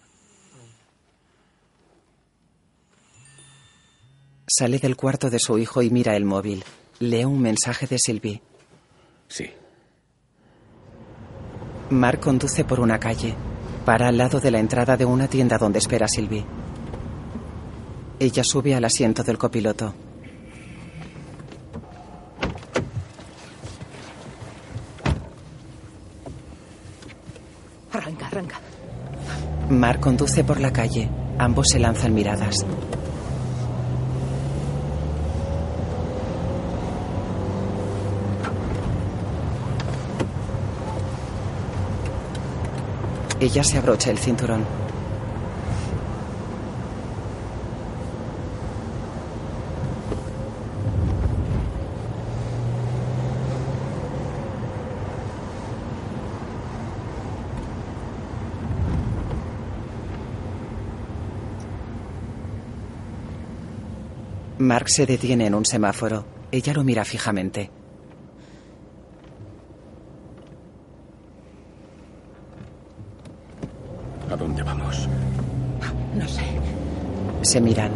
Sale del cuarto de su hijo y mira el móvil. Lee un mensaje de Sylvie. Sí. Mark conduce por una calle. Para al lado de la entrada de una tienda donde espera Sylvie. Ella sube al asiento del copiloto. Mark conduce por la calle. Ambos se lanzan miradas. Ella se abrocha el cinturón. Mark se detiene en un semáforo. Ella lo mira fijamente. ¿A dónde vamos? No sé. Se miran.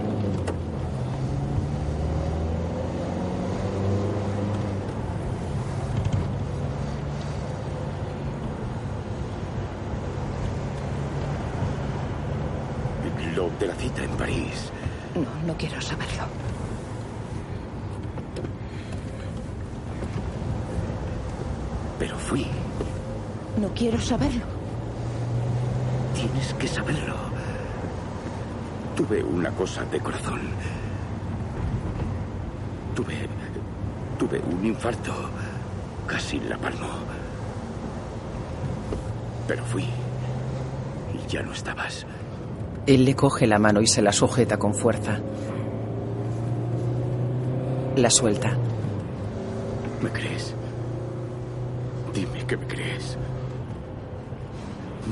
Lo de la cita en París. No, no quiero saberlo. Fui. No quiero saberlo. Tienes que saberlo. Tuve una cosa de corazón. Tuve. Tuve un infarto. Casi la palmo. Pero fui. Y ya no estabas. Él le coge la mano y se la sujeta con fuerza. La suelta. ¿Me crees? Que me crees.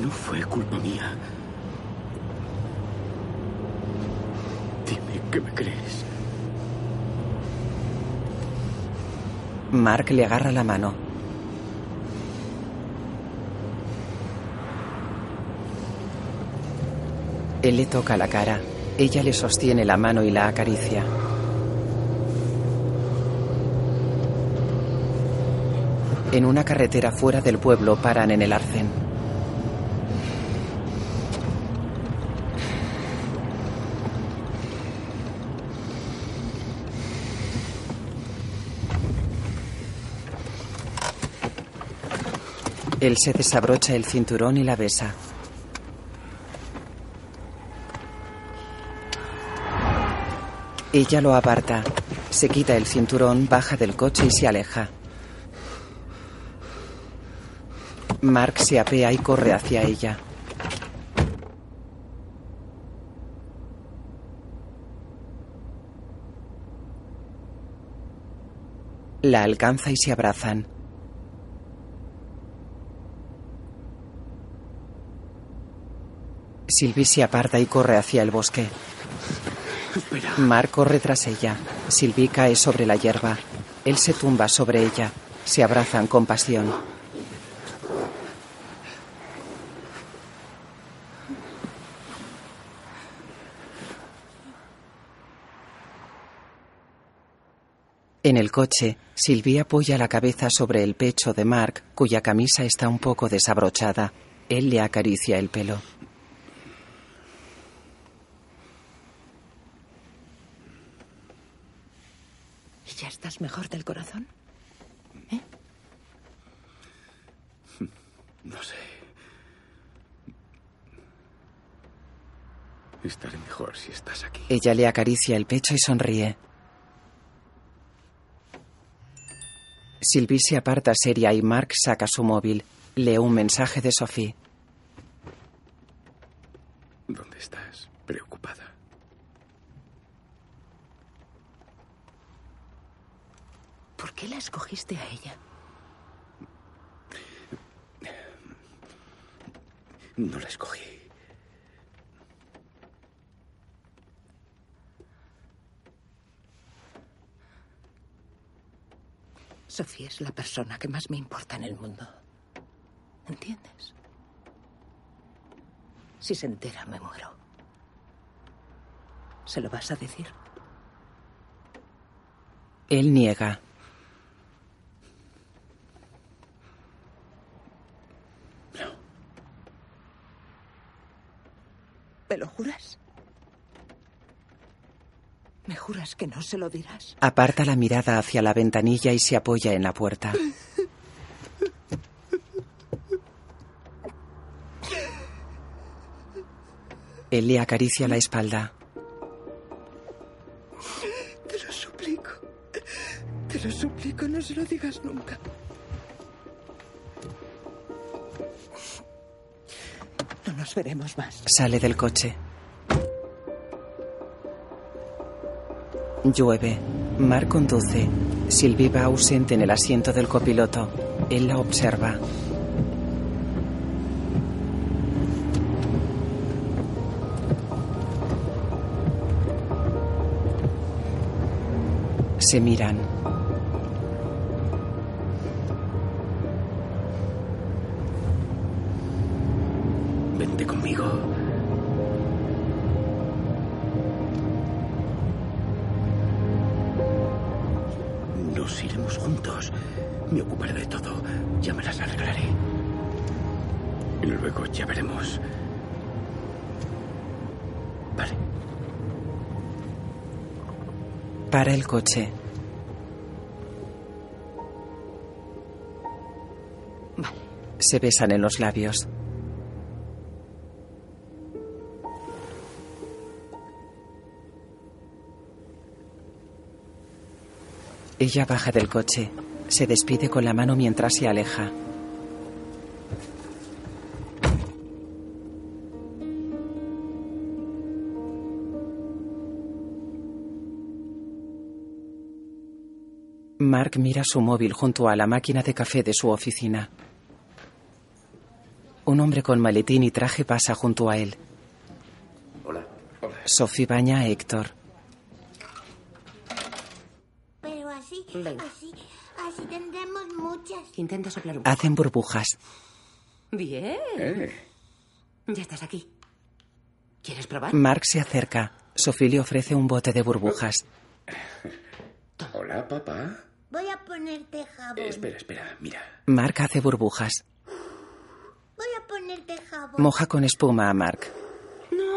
No fue culpa mía. Dime que me crees. Mark le agarra la mano. Él le toca la cara. Ella le sostiene la mano y la acaricia. En una carretera fuera del pueblo paran en el arcén. Él se desabrocha el cinturón y la besa. Ella lo aparta. Se quita el cinturón, baja del coche y se aleja. Mark se apea y corre hacia ella. La alcanza y se abrazan. Sylvie se aparta y corre hacia el bosque. Mark corre tras ella. Sylvie cae sobre la hierba. Él se tumba sobre ella. Se abrazan con pasión. En el coche, Sylvie apoya la cabeza sobre el pecho de Mark, cuya camisa está un poco desabrochada. Él le acaricia el pelo. ¿Y ya estás mejor del corazón? No sé. Estaré mejor si estás aquí. Ella le acaricia el pecho y sonríe. Sylvie se aparta seria y Mark saca su móvil. Lee un mensaje de Sophie. ¿Dónde estás? Preocupada. ¿Por qué la escogiste a ella? No la escogí. Sofía es la persona que más me importa en el mundo. ¿Entiendes? Si se entera, me muero. ¿Se lo vas a decir? Él niega. ¿Me lo juras? ¿Me juras que no se lo dirás? Aparta la mirada hacia la ventanilla y se apoya en la puerta. Él le acaricia la espalda. Te lo suplico. Te lo suplico, no se lo digas nunca. No nos veremos más. Sale del coche. Llueve. Mar conduce. Sylvie va ausente en el asiento del copiloto. Él la observa. Se miran. Se besan en los labios. Ella baja del coche. Se despide con la mano mientras se aleja. Mark mira su móvil junto a la máquina de café de su oficina. Un hombre con maletín y traje pasa junto a él. Hola. Sophie baña a Héctor. Pero así, así, así tendremos muchas. Intenta soplar un Hacen burbujas. Bien. Eh. Ya estás aquí. ¿Quieres probar? Mark se acerca. Sophie le ofrece un bote de burbujas. Hola, papá. Voy a ponerte jabón. Eh, espera, espera, mira. Mark hace burbujas. Voy a ponerte jabón. Moja con espuma a Mark.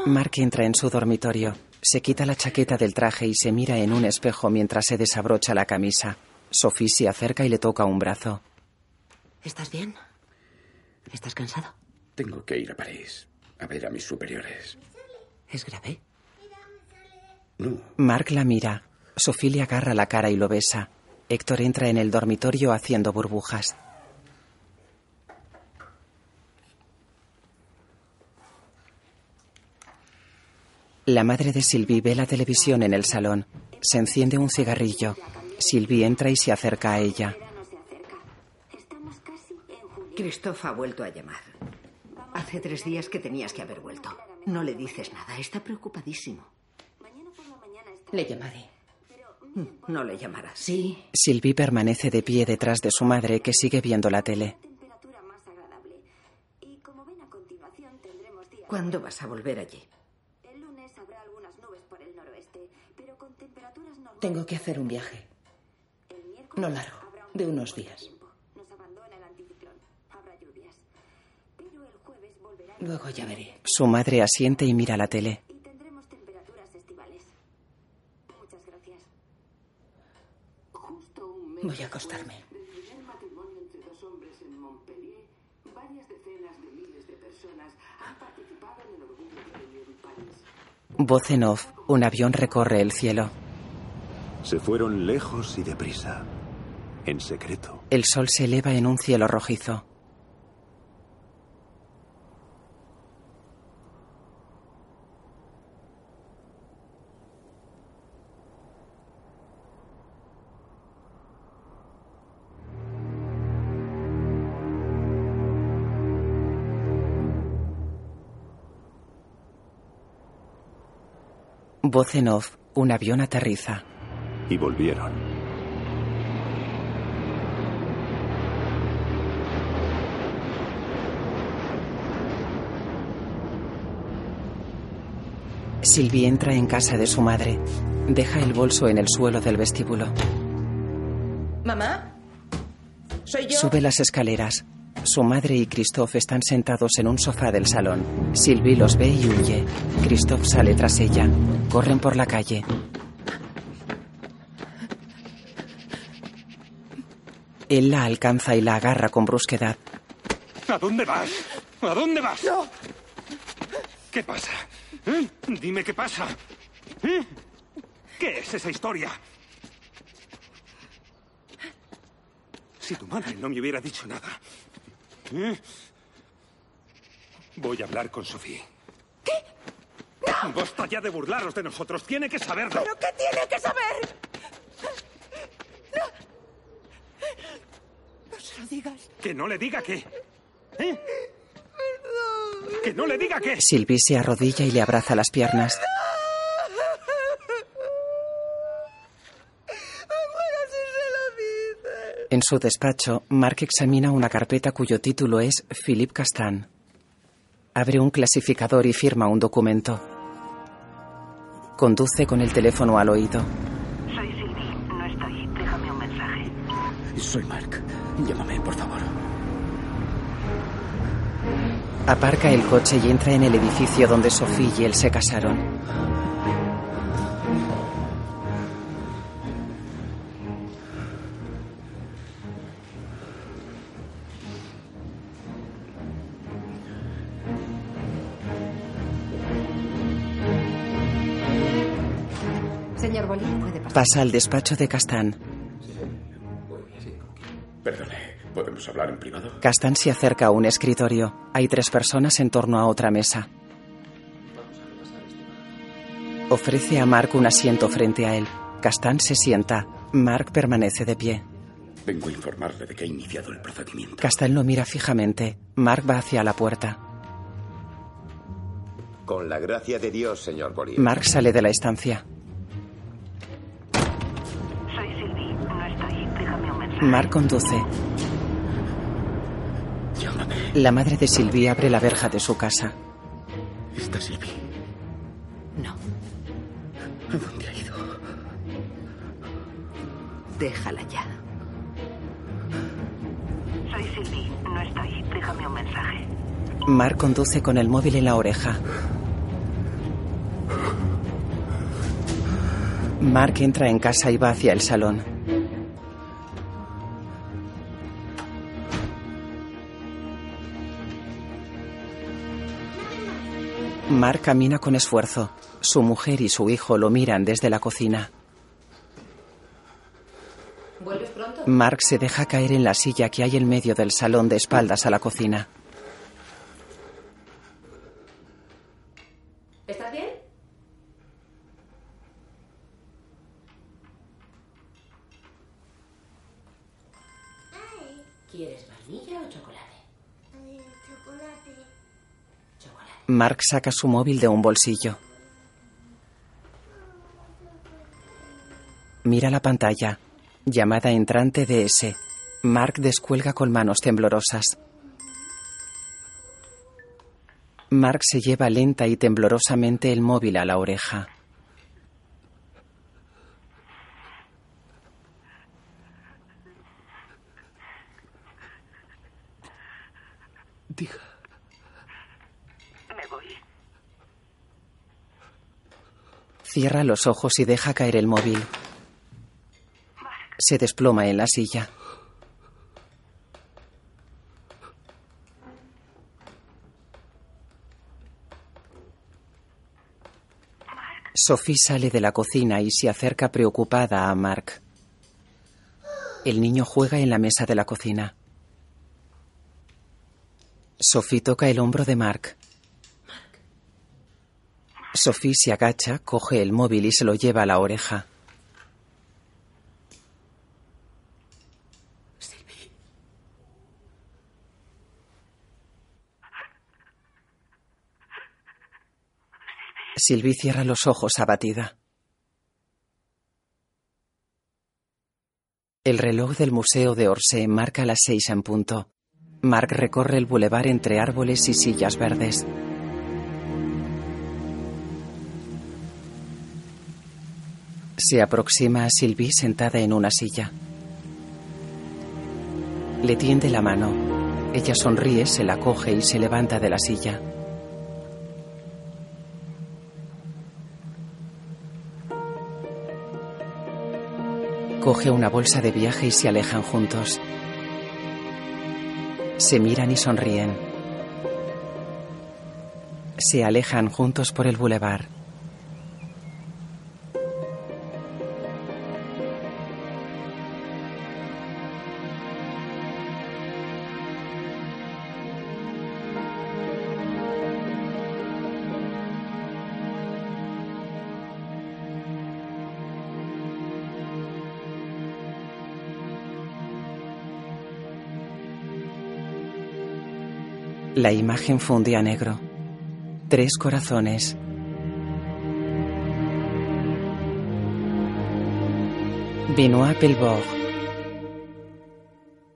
Mark entra en su dormitorio. Se quita la chaqueta del traje y se mira en un espejo mientras se desabrocha la camisa. Sophie se acerca y le toca un brazo. ¿Estás bien? ¿Estás cansado? Tengo que ir a París a ver a mis superiores. ¿Es grave? No, Mark la mira. Sophie le agarra la cara y lo besa. Héctor entra en el dormitorio haciendo burbujas. La madre de Sylvie ve la televisión en el salón. Se enciende un cigarrillo. Sylvie entra y se acerca a ella. Christoph ha vuelto a llamar. Hace tres días que tenías que haber vuelto. No le dices nada, está preocupadísimo. Le llamaré. No le llamarás. Sí. Sylvie permanece de pie detrás de su madre que sigue viendo la tele. ¿Cuándo vas a volver allí? Tengo que hacer un viaje. No largo, de unos días. Luego ya veré. Su madre asiente y mira la tele. Voy a acostarme. Voz en off. Un avión recorre el cielo. Se fueron lejos y deprisa. En secreto. El sol se eleva en un cielo rojizo. Voz en off. Un avión aterriza. Y volvieron. Sylvie entra en casa de su madre. Deja el bolso en el suelo del vestíbulo. ¿Mamá? ¿Soy yo? Sube las escaleras. Su madre y Christoph están sentados en un sofá del salón. Sylvie los ve y huye. Christoph sale tras ella. Corren por la calle. Él la alcanza y la agarra con brusquedad. ¿A dónde vas? ¿A dónde vas? ¿Qué pasa? ¿Eh? Dime qué pasa. ¿Eh? ¿Qué es esa historia? Si tu madre no me hubiera dicho nada. ¿eh? Voy a hablar con Sofía. ¿Qué? ¡No! Basta ya de burlaros de nosotros. Tiene que saberlo. ¿Pero qué tiene que saber? No. Lo digas. Que no le diga qué. ¿Eh? Que no le diga qué. Sylvie se arrodilla y le abraza las piernas. En su despacho, Mark examina una carpeta cuyo título es Philippe Castan. Abre un clasificador y firma un documento. Conduce con el teléfono al oído. Soy Sylvie, no estoy. Déjame un mensaje. Soy Mark. Llámame, por favor. Aparca el coche y entra en el edificio donde Sophie y él se casaron. Señor Bolín, puede pasar. Pasa al despacho de Castan. Perdone, ¿podemos hablar en privado? Castan se acerca a un escritorio. Hay tres personas en torno a otra mesa. Ofrece a Mark un asiento frente a él. Castan se sienta. Mark permanece de pie. Vengo a informarle de que ha iniciado el procedimiento. Castal lo mira fijamente. Mark va hacia la puerta. Con la gracia de Dios, señor Bolívar. Mark sale de la estancia. Mark conduce. La madre de Sylvie abre la verja de su casa. ¿Está Sylvie? No. ¿A dónde ha ido? Déjala ya. Soy Sylvie. No estoy. Déjame un mensaje. Mark conduce con el móvil en la oreja. Mark entra en casa y va hacia el salón. Mark camina con esfuerzo. Su mujer y su hijo lo miran desde la cocina. ¿Vuelves pronto? Mark se deja caer en la silla que hay en medio del salón de espaldas a la cocina. Mark saca su móvil de un bolsillo. Mira la pantalla. Llamada entrante de S. Mark descuelga con manos temblorosas. Mark se lleva lenta y temblorosamente el móvil a la oreja. Diga. Me voy. Cierra los ojos y deja caer el móvil. Se desploma en la silla. Sophie sale de la cocina y se acerca preocupada a Mark. El niño juega en la mesa de la cocina. Sophie toca el hombro de Mark. Sophie se agacha, coge el móvil y se lo lleva a la oreja. Sylvie cierra los ojos abatida. El reloj del Museo de Orsay marca las seis en punto. Mark recorre el bulevar entre árboles y sillas verdes. Se aproxima a Sylvie sentada en una silla. Le tiende la mano. Ella sonríe, se la coge y se levanta de la silla. Coge una bolsa de viaje y se alejan juntos. Se miran y sonríen. Se alejan juntos por el bulevar. La imagen funde a negro. Tres corazones. Benoît Pelbord.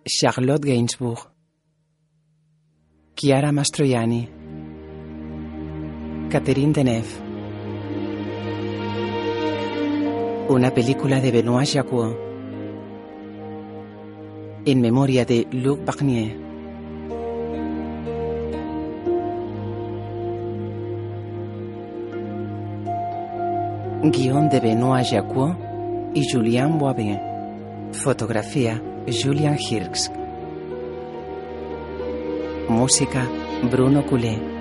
Charlotte Gainsbourg. Chiara Mastroianni. Catherine Deneuve. Una película de Benoît Jacquot. En memoria de Luc Barnier. Guión de Benoît Jacquot y Julien Boivin. Fotografía Julian Hirsch. Música Bruno Coulet.